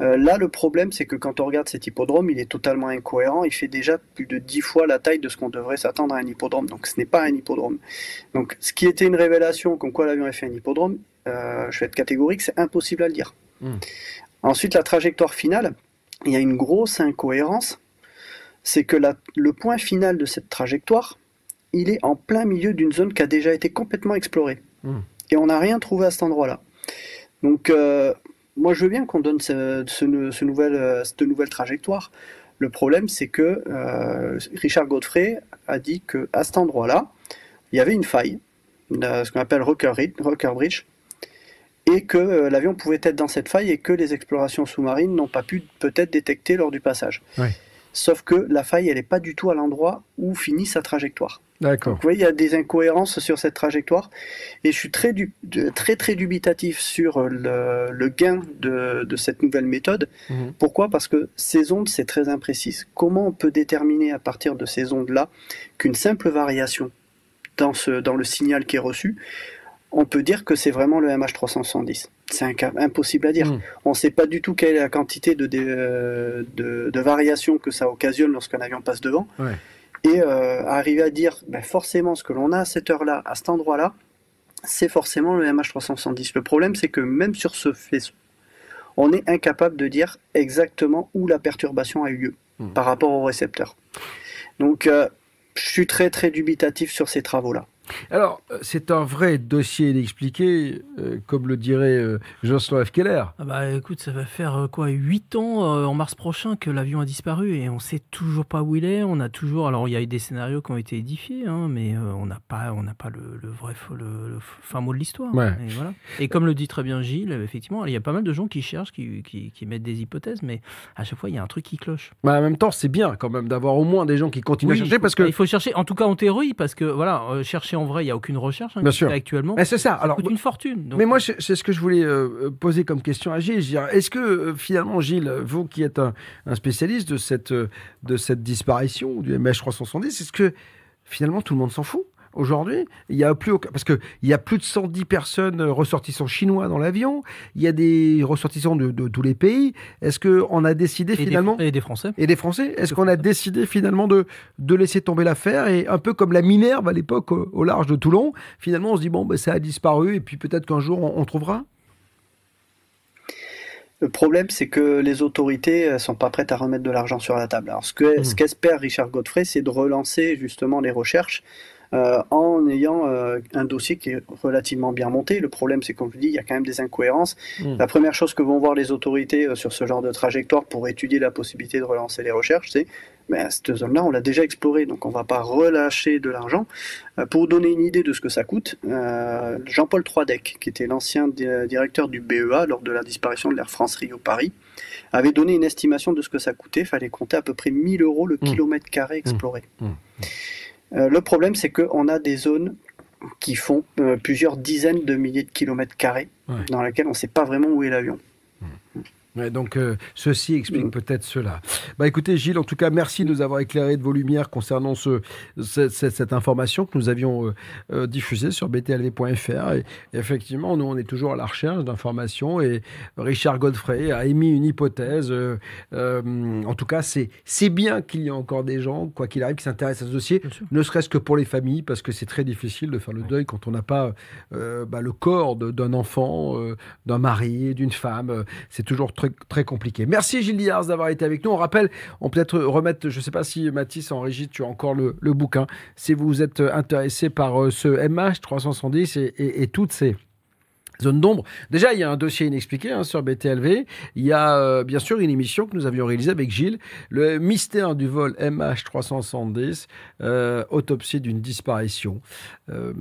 Euh, là, le problème, c'est que quand on regarde cet hippodrome, il est totalement incohérent. Il fait déjà plus de 10 fois la taille de ce qu'on devrait s'attendre à un hippodrome. Donc, ce n'est pas un hippodrome. Donc, ce qui était une révélation, comme quoi l'avion a fait un hippodrome, euh, je vais être catégorique, c'est impossible à le dire. Ensuite, la trajectoire finale, il y a une grosse incohérence. C'est que la- le point final de cette trajectoire, il est en plein milieu d'une zone qui a déjà été complètement explorée. Et on n'a rien trouvé à cet endroit-là. Donc, euh, moi, je veux bien qu'on donne ce, ce- ce nouvel, euh, cette nouvelle trajectoire. Le problème, c'est que euh, Richard Godfrey a dit qu'à cet endroit-là, il y avait une faille, ce qu'on appelle Rocker, Ri- Rocker Bridge, et que euh, l'avion pouvait être dans cette faille et que les explorations sous-marines n'ont pas pu peut-être détecter lors du passage. Sauf que la faille, elle n'est pas du tout à l'endroit où finit sa trajectoire. D'accord. Donc, vous voyez, il y a des incohérences sur cette trajectoire. Et je suis très, du- très, très dubitatif sur le, le gain de, de cette nouvelle méthode. Mhm. Pourquoi? Parce que ces ondes, c'est très imprécis. Comment on peut déterminer à partir de ces ondes-là qu'une simple variation dans, ce, dans le signal qui est reçu, on peut dire que c'est vraiment le MH370 C'est un cas impossible à dire. On ne sait pas du tout quelle est la quantité de, euh, de, de variations que ça occasionne lorsqu'un avion passe devant. Ouais. Et euh, arriver à dire ben, forcément ce que l'on a à cette heure-là, à cet endroit-là, c'est forcément le MH370. Le problème, c'est que même sur ce faisceau, on est incapable de dire exactement où la perturbation a eu lieu par rapport au récepteur. Donc, euh, je suis très très dubitatif sur ces travaux-là. Alors, euh, c'est un vrai dossier inexpliqué, euh, comme le dirait euh, Jocelyn F. Keller. Ah bah écoute, ça va faire euh, quoi 8 ans en mars prochain que l'avion a disparu et on sait toujours pas où il est. On a toujours, alors il y a eu des scénarios qui ont été édifiés, hein, mais on n'a pas, on n'a pas le, le vrai, le, le fin mot de l'histoire. Ouais. Et voilà. Et comme le dit très bien Gilles, effectivement, il y a pas mal de gens qui cherchent, qui, qui, qui mettent des hypothèses, mais à chaque fois il y a un truc qui cloche. Mais en même temps, c'est bien quand même d'avoir au moins des gens qui continuent Oui, à chercher parce que il faut chercher, en tout cas en théorie, parce que voilà, chercher en vrai, il y a aucune recherche hein, Bien sûr. actuellement. Mais c'est ça. Alors, coûte une fortune. donc- Mais moi, c'est c'est ce que je voulais euh, poser comme question à Gilles. Est-ce que euh, finalement, Gilles, vous qui êtes un, un spécialiste de cette, euh, de cette disparition du MH370, est-ce que finalement tout le monde s'en fout? Aujourd'hui, il y a plus aucun... parce que il y a plus de 110 personnes ressortissants chinois dans l'avion. Il y a des ressortissants de, de tous les pays. Est-ce que on a décidé finalement et des Français et des Français Est-ce qu'on a décidé finalement de, de laisser tomber l'affaire et un peu comme la Minerve à l'époque au, au large de Toulon, finalement on se dit bon ben ça a disparu et puis peut-être qu'un jour on, on trouvera? Le problème, c'est que les autorités ne sont pas prêtes à remettre de l'argent sur la table. Alors, ce que- ce qu'espère Richard Godfrey, c'est de relancer justement les recherches euh, en ayant euh, un dossier qui est relativement bien monté. Le problème, c'est comme je dis, il y a quand même des incohérences. Mm. La première chose que vont voir les autorités euh, sur ce genre de trajectoire pour étudier la possibilité de relancer les recherches, c'est mais cette zone-là, on l'a déjà explorée, donc on ne va pas relâcher de l'argent. Pour donner une idée de ce que ça coûte, Jean-Paul Troidec, qui était l'ancien di- directeur du BEA lors de la disparition de l'Air France Rio-Paris, avait donné une estimation de ce que ça coûtait. Il fallait compter à peu près 1000 euros le kilomètre carré exploré. Euh, le problème, c'est qu'on a des zones qui font euh, plusieurs dizaines de milliers de kilomètres carrés, Ouais. dans lesquelles on ne sait pas vraiment où est l'avion. Ouais, donc euh, ceci explique Mm. peut-être cela. Bah écoutez Gilles, en tout cas merci de nous avoir éclairé de vos lumières concernant ce, ce- ce- cette information que nous avions euh, euh, diffusée sur btlv.fr. Et effectivement, nous on est toujours à la recherche d'informations et Richard Godfrey a émis une hypothèse. euh, en tout cas, c'est c'est bien qu'il y ait encore des gens, quoi qu'il arrive, qui s'intéressent à ce dossier, ne serait-ce que pour les familles, parce que c'est très difficile de faire le deuil quand on n'a pas bah, le corps de- d'un enfant, d'un mari, d'une femme. C'est toujours très, très compliqué. Merci Gilles Diaz d'avoir été avec nous. On rappelle, on peut peut-être remettre, je ne sais pas si Mathis en régie, tu as encore le, le bouquin. Si vous êtes intéressé par euh, ce MH 370 et, et- et toutes ces zones d'ombre. Déjà, il y a un dossier inexpliqué hein, sur BTLV. Il y a euh, bien sûr une émission que nous avions réalisée avec Gilles, le mystère du vol MH370, euh, autopsie d'une disparition. Euh,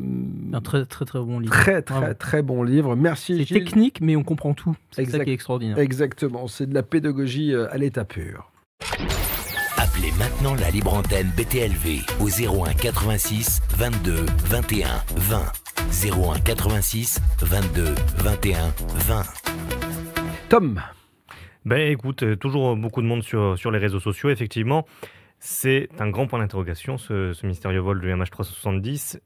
Un très très très bon livre. Très très très bon livre. Merci C'est technique, mais on comprend tout. C'est ça qui est extraordinaire. Exactement, c'est de la pédagogie à l'état pur. Appelez maintenant la libre antenne BTLV au 01 86 22 21 20. 01 86 22 21 20. Tom, Ben écoute, euh, toujours beaucoup de monde sur, sur les réseaux sociaux, effectivement. C'est un grand point d'interrogation, ce, ce mystérieux vol du MH370.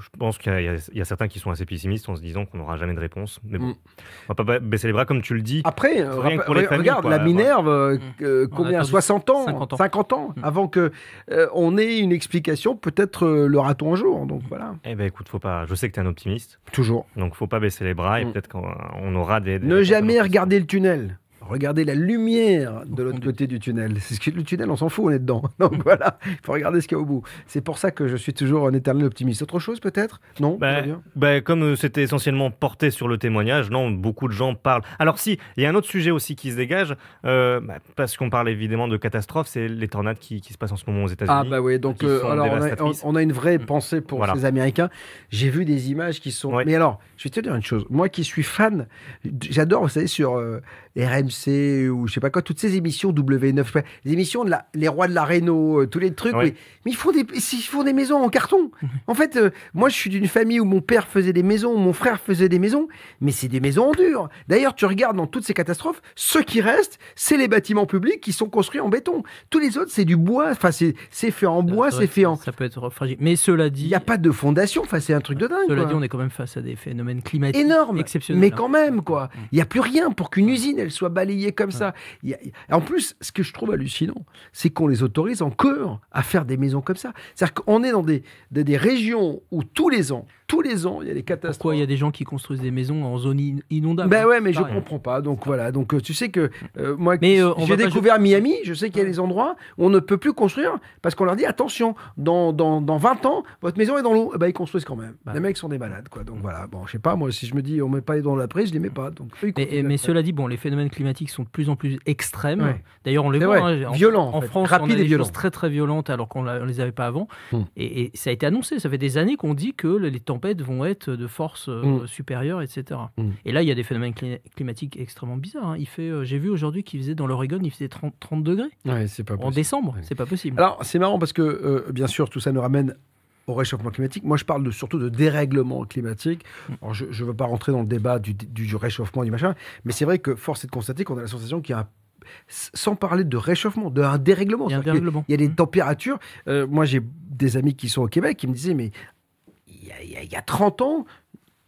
Je pense qu'il y, a- y certains qui sont assez pessimistes en se disant qu'on n'aura jamais de réponse. Mais bon, Mm. on va pas ba- baisser les bras, comme tu le dis. Après, Rien que pour les familles, regarde, quoi, la. Minerve, euh, Mm. euh, On a combien attendu 60 ans? 50 ans. 50 ans avant que euh, on ait une explication, peut-être euh, l'aura-t-on un jour. Donc voilà. Eh ben écoute, faut pas. Je sais que tu es un optimiste. Toujours. Donc faut pas baisser les bras et Mm. peut-être qu'on on aura des. des Ne jamais regarder le tunnel. Regardez la lumière de l'autre côté du tunnel. C'est ce que le tunnel, on s'en fout, on est dedans. <laughs> Donc voilà, il faut regarder ce qu'il y a au bout. C'est pour ça que je suis toujours un éternel optimiste. Autre chose peut-être? Non Bah, bah, comme euh, c'était essentiellement porté sur le témoignage, non, beaucoup de gens parlent. Alors si, il y a un autre sujet aussi qui se dégage, euh, bah, parce qu'on parle évidemment de catastrophe, c'est les tornades qui, qui se passent en ce moment aux États-Unis. Ah bah oui, donc euh, alors on a, on, dévastatrices. on a une vraie pensée pour Voilà. ces Américains. J'ai vu des images qui sont. Ouais. Mais alors, je vais te dire une chose. Moi qui suis fan, j'adore, vous savez, sur euh, RMC ou je sais pas quoi, toutes ces émissions W9, je sais pas, les émissions de la, les rois de la Réno, euh, tous les trucs. Ouais. Mais, mais ils font des, ils font des maisons en carton. <laughs> en fait, euh, moi je suis d'une famille où mon père faisait des maisons, mon frère faisait des maisons, mais c'est des maisons en dur. D'ailleurs, tu regardes dans toutes ces catastrophes, ceux qui restent, c'est les bâtiments publics qui sont construits en béton. Tous les autres, c'est du bois. Enfin, c'est fait en bois, C'est fait en. Ça peut être fragile. Mais cela dit. Il n'y a pas de fondation. Enfin, c'est un truc de dingue. Cela quoi. dit, on est quand même face à des phénomènes climatiques énorme, exceptionnels. mais hein. quand même quoi. Il n'y a plus rien pour qu'une usine elle soit balayée comme ça. Il y a- En plus, ce que je trouve hallucinant, c'est qu'on les autorise encore à faire des maisons comme ça. C'est-à-dire qu'on est dans des, des, des régions où tous les ans, tous les ans, il y a des catastrophes. Pourquoi il y a des gens qui construisent des maisons en zone in- inondable Ben hein ouais, mais je Pareil. comprends pas. Donc voilà. Donc euh, tu sais que euh, moi, euh, j'ai découvert Miami. Je sais qu'il y a des endroits où on ne peut plus construire parce qu'on leur dit attention, dans, dans, dans 20 ans, votre maison est dans l'eau. Eh ben, ils construisent quand même. Bah les mecs sont des malades, quoi. Donc voilà. Bon, je sais pas. Moi, si je me dis on met pas les dents dans la prise, je les mets pas. Donc eux, Mais, cela dit, bon, les phénomènes climatiques sont de plus en plus extrêmes. Ouais. D'ailleurs, on les voit. hein, en- Violents, en En fait. France, on a et des violents. choses très très violentes alors qu'on ne les avait pas avant. Hmm. Et, et ça a été annoncé. Ça fait des années qu'on dit que les tempêtes vont être de force euh, Hmm. supérieure, etc. Hmm. Et là, il y a des phénomènes cli- climatiques extrêmement bizarres. hein. Il fait, euh, j'ai vu aujourd'hui qu'il faisait dans l'Oregon, il faisait 30, 30 degrés Ouais, pas en possible. décembre. C'est pas possible. Alors, c'est marrant parce que, euh, bien sûr, tout ça nous ramène au réchauffement climatique. Moi, je parle de, surtout de dérèglement climatique. Alors, je ne veux pas rentrer dans le débat du, du- du réchauffement, du machin, mais c'est vrai que force est de constater qu'on a la sensation qu'il y a un sans parler de réchauffement, d'un dérèglement. Il y a un dérèglement. Il y a des températures. euh, moi, j'ai des amis qui sont au Québec qui me disaient, mais il y a, il y a- il y a 30 ans,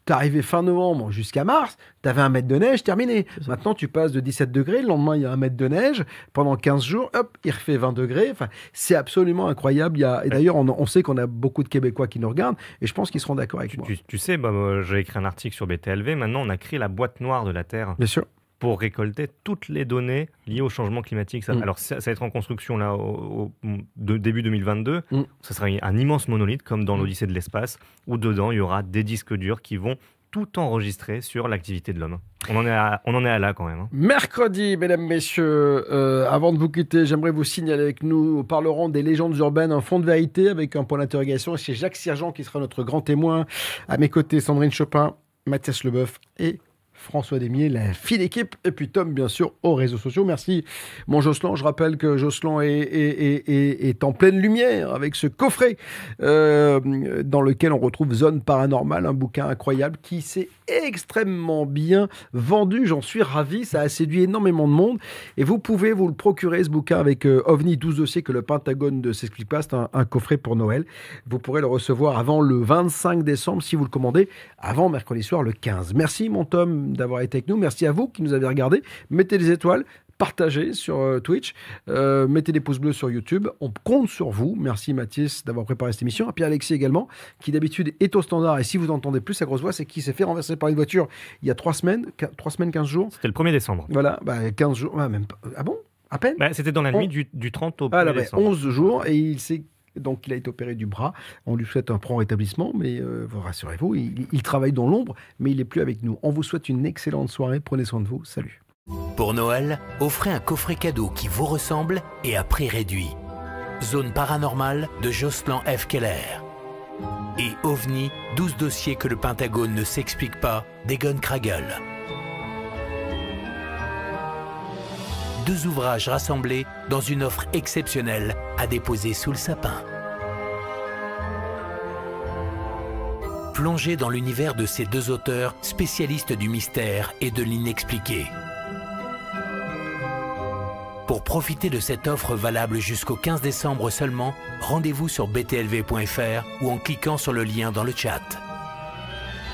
T'arrivais fin novembre jusqu'à mars, t'avais un mètre de neige terminé. Maintenant, tu passes de 17 degrés, le lendemain, il y a un mètre de neige. Pendant 15 jours, hop, il refait 20 degrés. Enfin, c'est absolument incroyable. Il y a... Et d'ailleurs, on, on sait qu'on a beaucoup de Québécois qui nous regardent et je pense qu'ils seront d'accord avec moi. Tu, tu sais, bah, j'ai écrit un article sur BTLV. Maintenant, on a créé la boîte noire de la Terre. Bien sûr. Pour récolter toutes les données liées au changement climatique. Ça- Mm. Alors, ça, ça va être en construction là, au, au- de début 2022. Mm. Ça sera un immense monolithe, comme dans l'Odyssée de l'espace, où dedans, il y aura des disques durs qui vont tout enregistrer sur l'activité de l'homme. On, en est à- on en est à là quand même. hein. Mercredi, mesdames, messieurs, euh, avant de vous quitter, j'aimerais vous signaler avec nous, nous parlerons des légendes urbaines, un fond de vérité avec un point d'interrogation. C'est Jacques Sergent qui sera notre grand témoin. À mes côtés, Sandrine Chopin, Mathias Leboeuf et François Demier, la fine équipe. Et puis Tom, bien sûr, aux réseaux sociaux. Merci, mon Jocelyn. Je rappelle que Jocelyn est, en pleine lumière avec ce coffret euh, dans lequel on retrouve Zone Paranormale, un bouquin incroyable qui s'est extrêmement bien vendu. J'en suis ravi. Ça a séduit énormément de monde. Et vous pouvez vous le procurer, ce bouquin, avec euh, OVNI 12 dossiers que le Pentagone ne s'explique pas. C'est un coffret pour Noël. Vous pourrez le recevoir avant le 25 décembre si vous le commandez, avant mercredi soir le 15. Merci, mon Tom, d'avoir été avec nous. Merci à vous qui nous avez regardé. Mettez des étoiles. Partagez sur euh, Twitch, euh, mettez des pouces bleus sur YouTube. On compte sur vous. Merci Mathis d'avoir préparé cette émission. Et puis Alexis également, qui d'habitude est au standard. Et si vous entendez plus sa grosse voix, c'est qu'il s'est fait renverser par une voiture il y a trois semaines, qu- trois semaines, 15 jours. C'était le 1er décembre. Voilà, bah, 15 jours, ah, même pas. Ah bon? À peine? Bah, C'était dans la On- nuit du, du 30 au 1er ah, là, bah, décembre. 11 jours et il s'est donc il a été opéré du bras. On lui souhaite un prompt rétablissement, mais euh, vous rassurez-vous, il, il travaille dans l'ombre, mais il est plus avec nous. On vous souhaite une excellente soirée. Prenez soin de vous. Salut. Pour Noël, offrez un coffret cadeau qui vous ressemble et à prix réduit. Zone paranormale de Jocelyn F. Keller. Et OVNI, 12 dossiers que le Pentagone ne s'explique pas, d'Egon Kragel. Deux ouvrages rassemblés dans une offre exceptionnelle à déposer sous le sapin. Plongez dans l'univers de ces deux auteurs spécialistes du mystère et de l'inexpliqué. Pour profiter de cette offre valable jusqu'au 15 décembre seulement, rendez-vous sur btlv.fr ou en cliquant sur le lien dans le chat.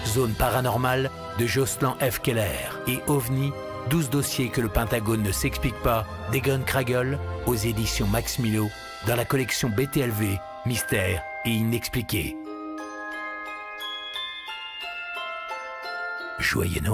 Zone paranormale de Jocelyn F. Keller et OVNI, 12 dossiers que le Pentagone ne s'explique pas, d'Egon Kragel aux éditions Max Milo dans la collection BTLV, Mystère et Inexpliqué. Joyeux Noël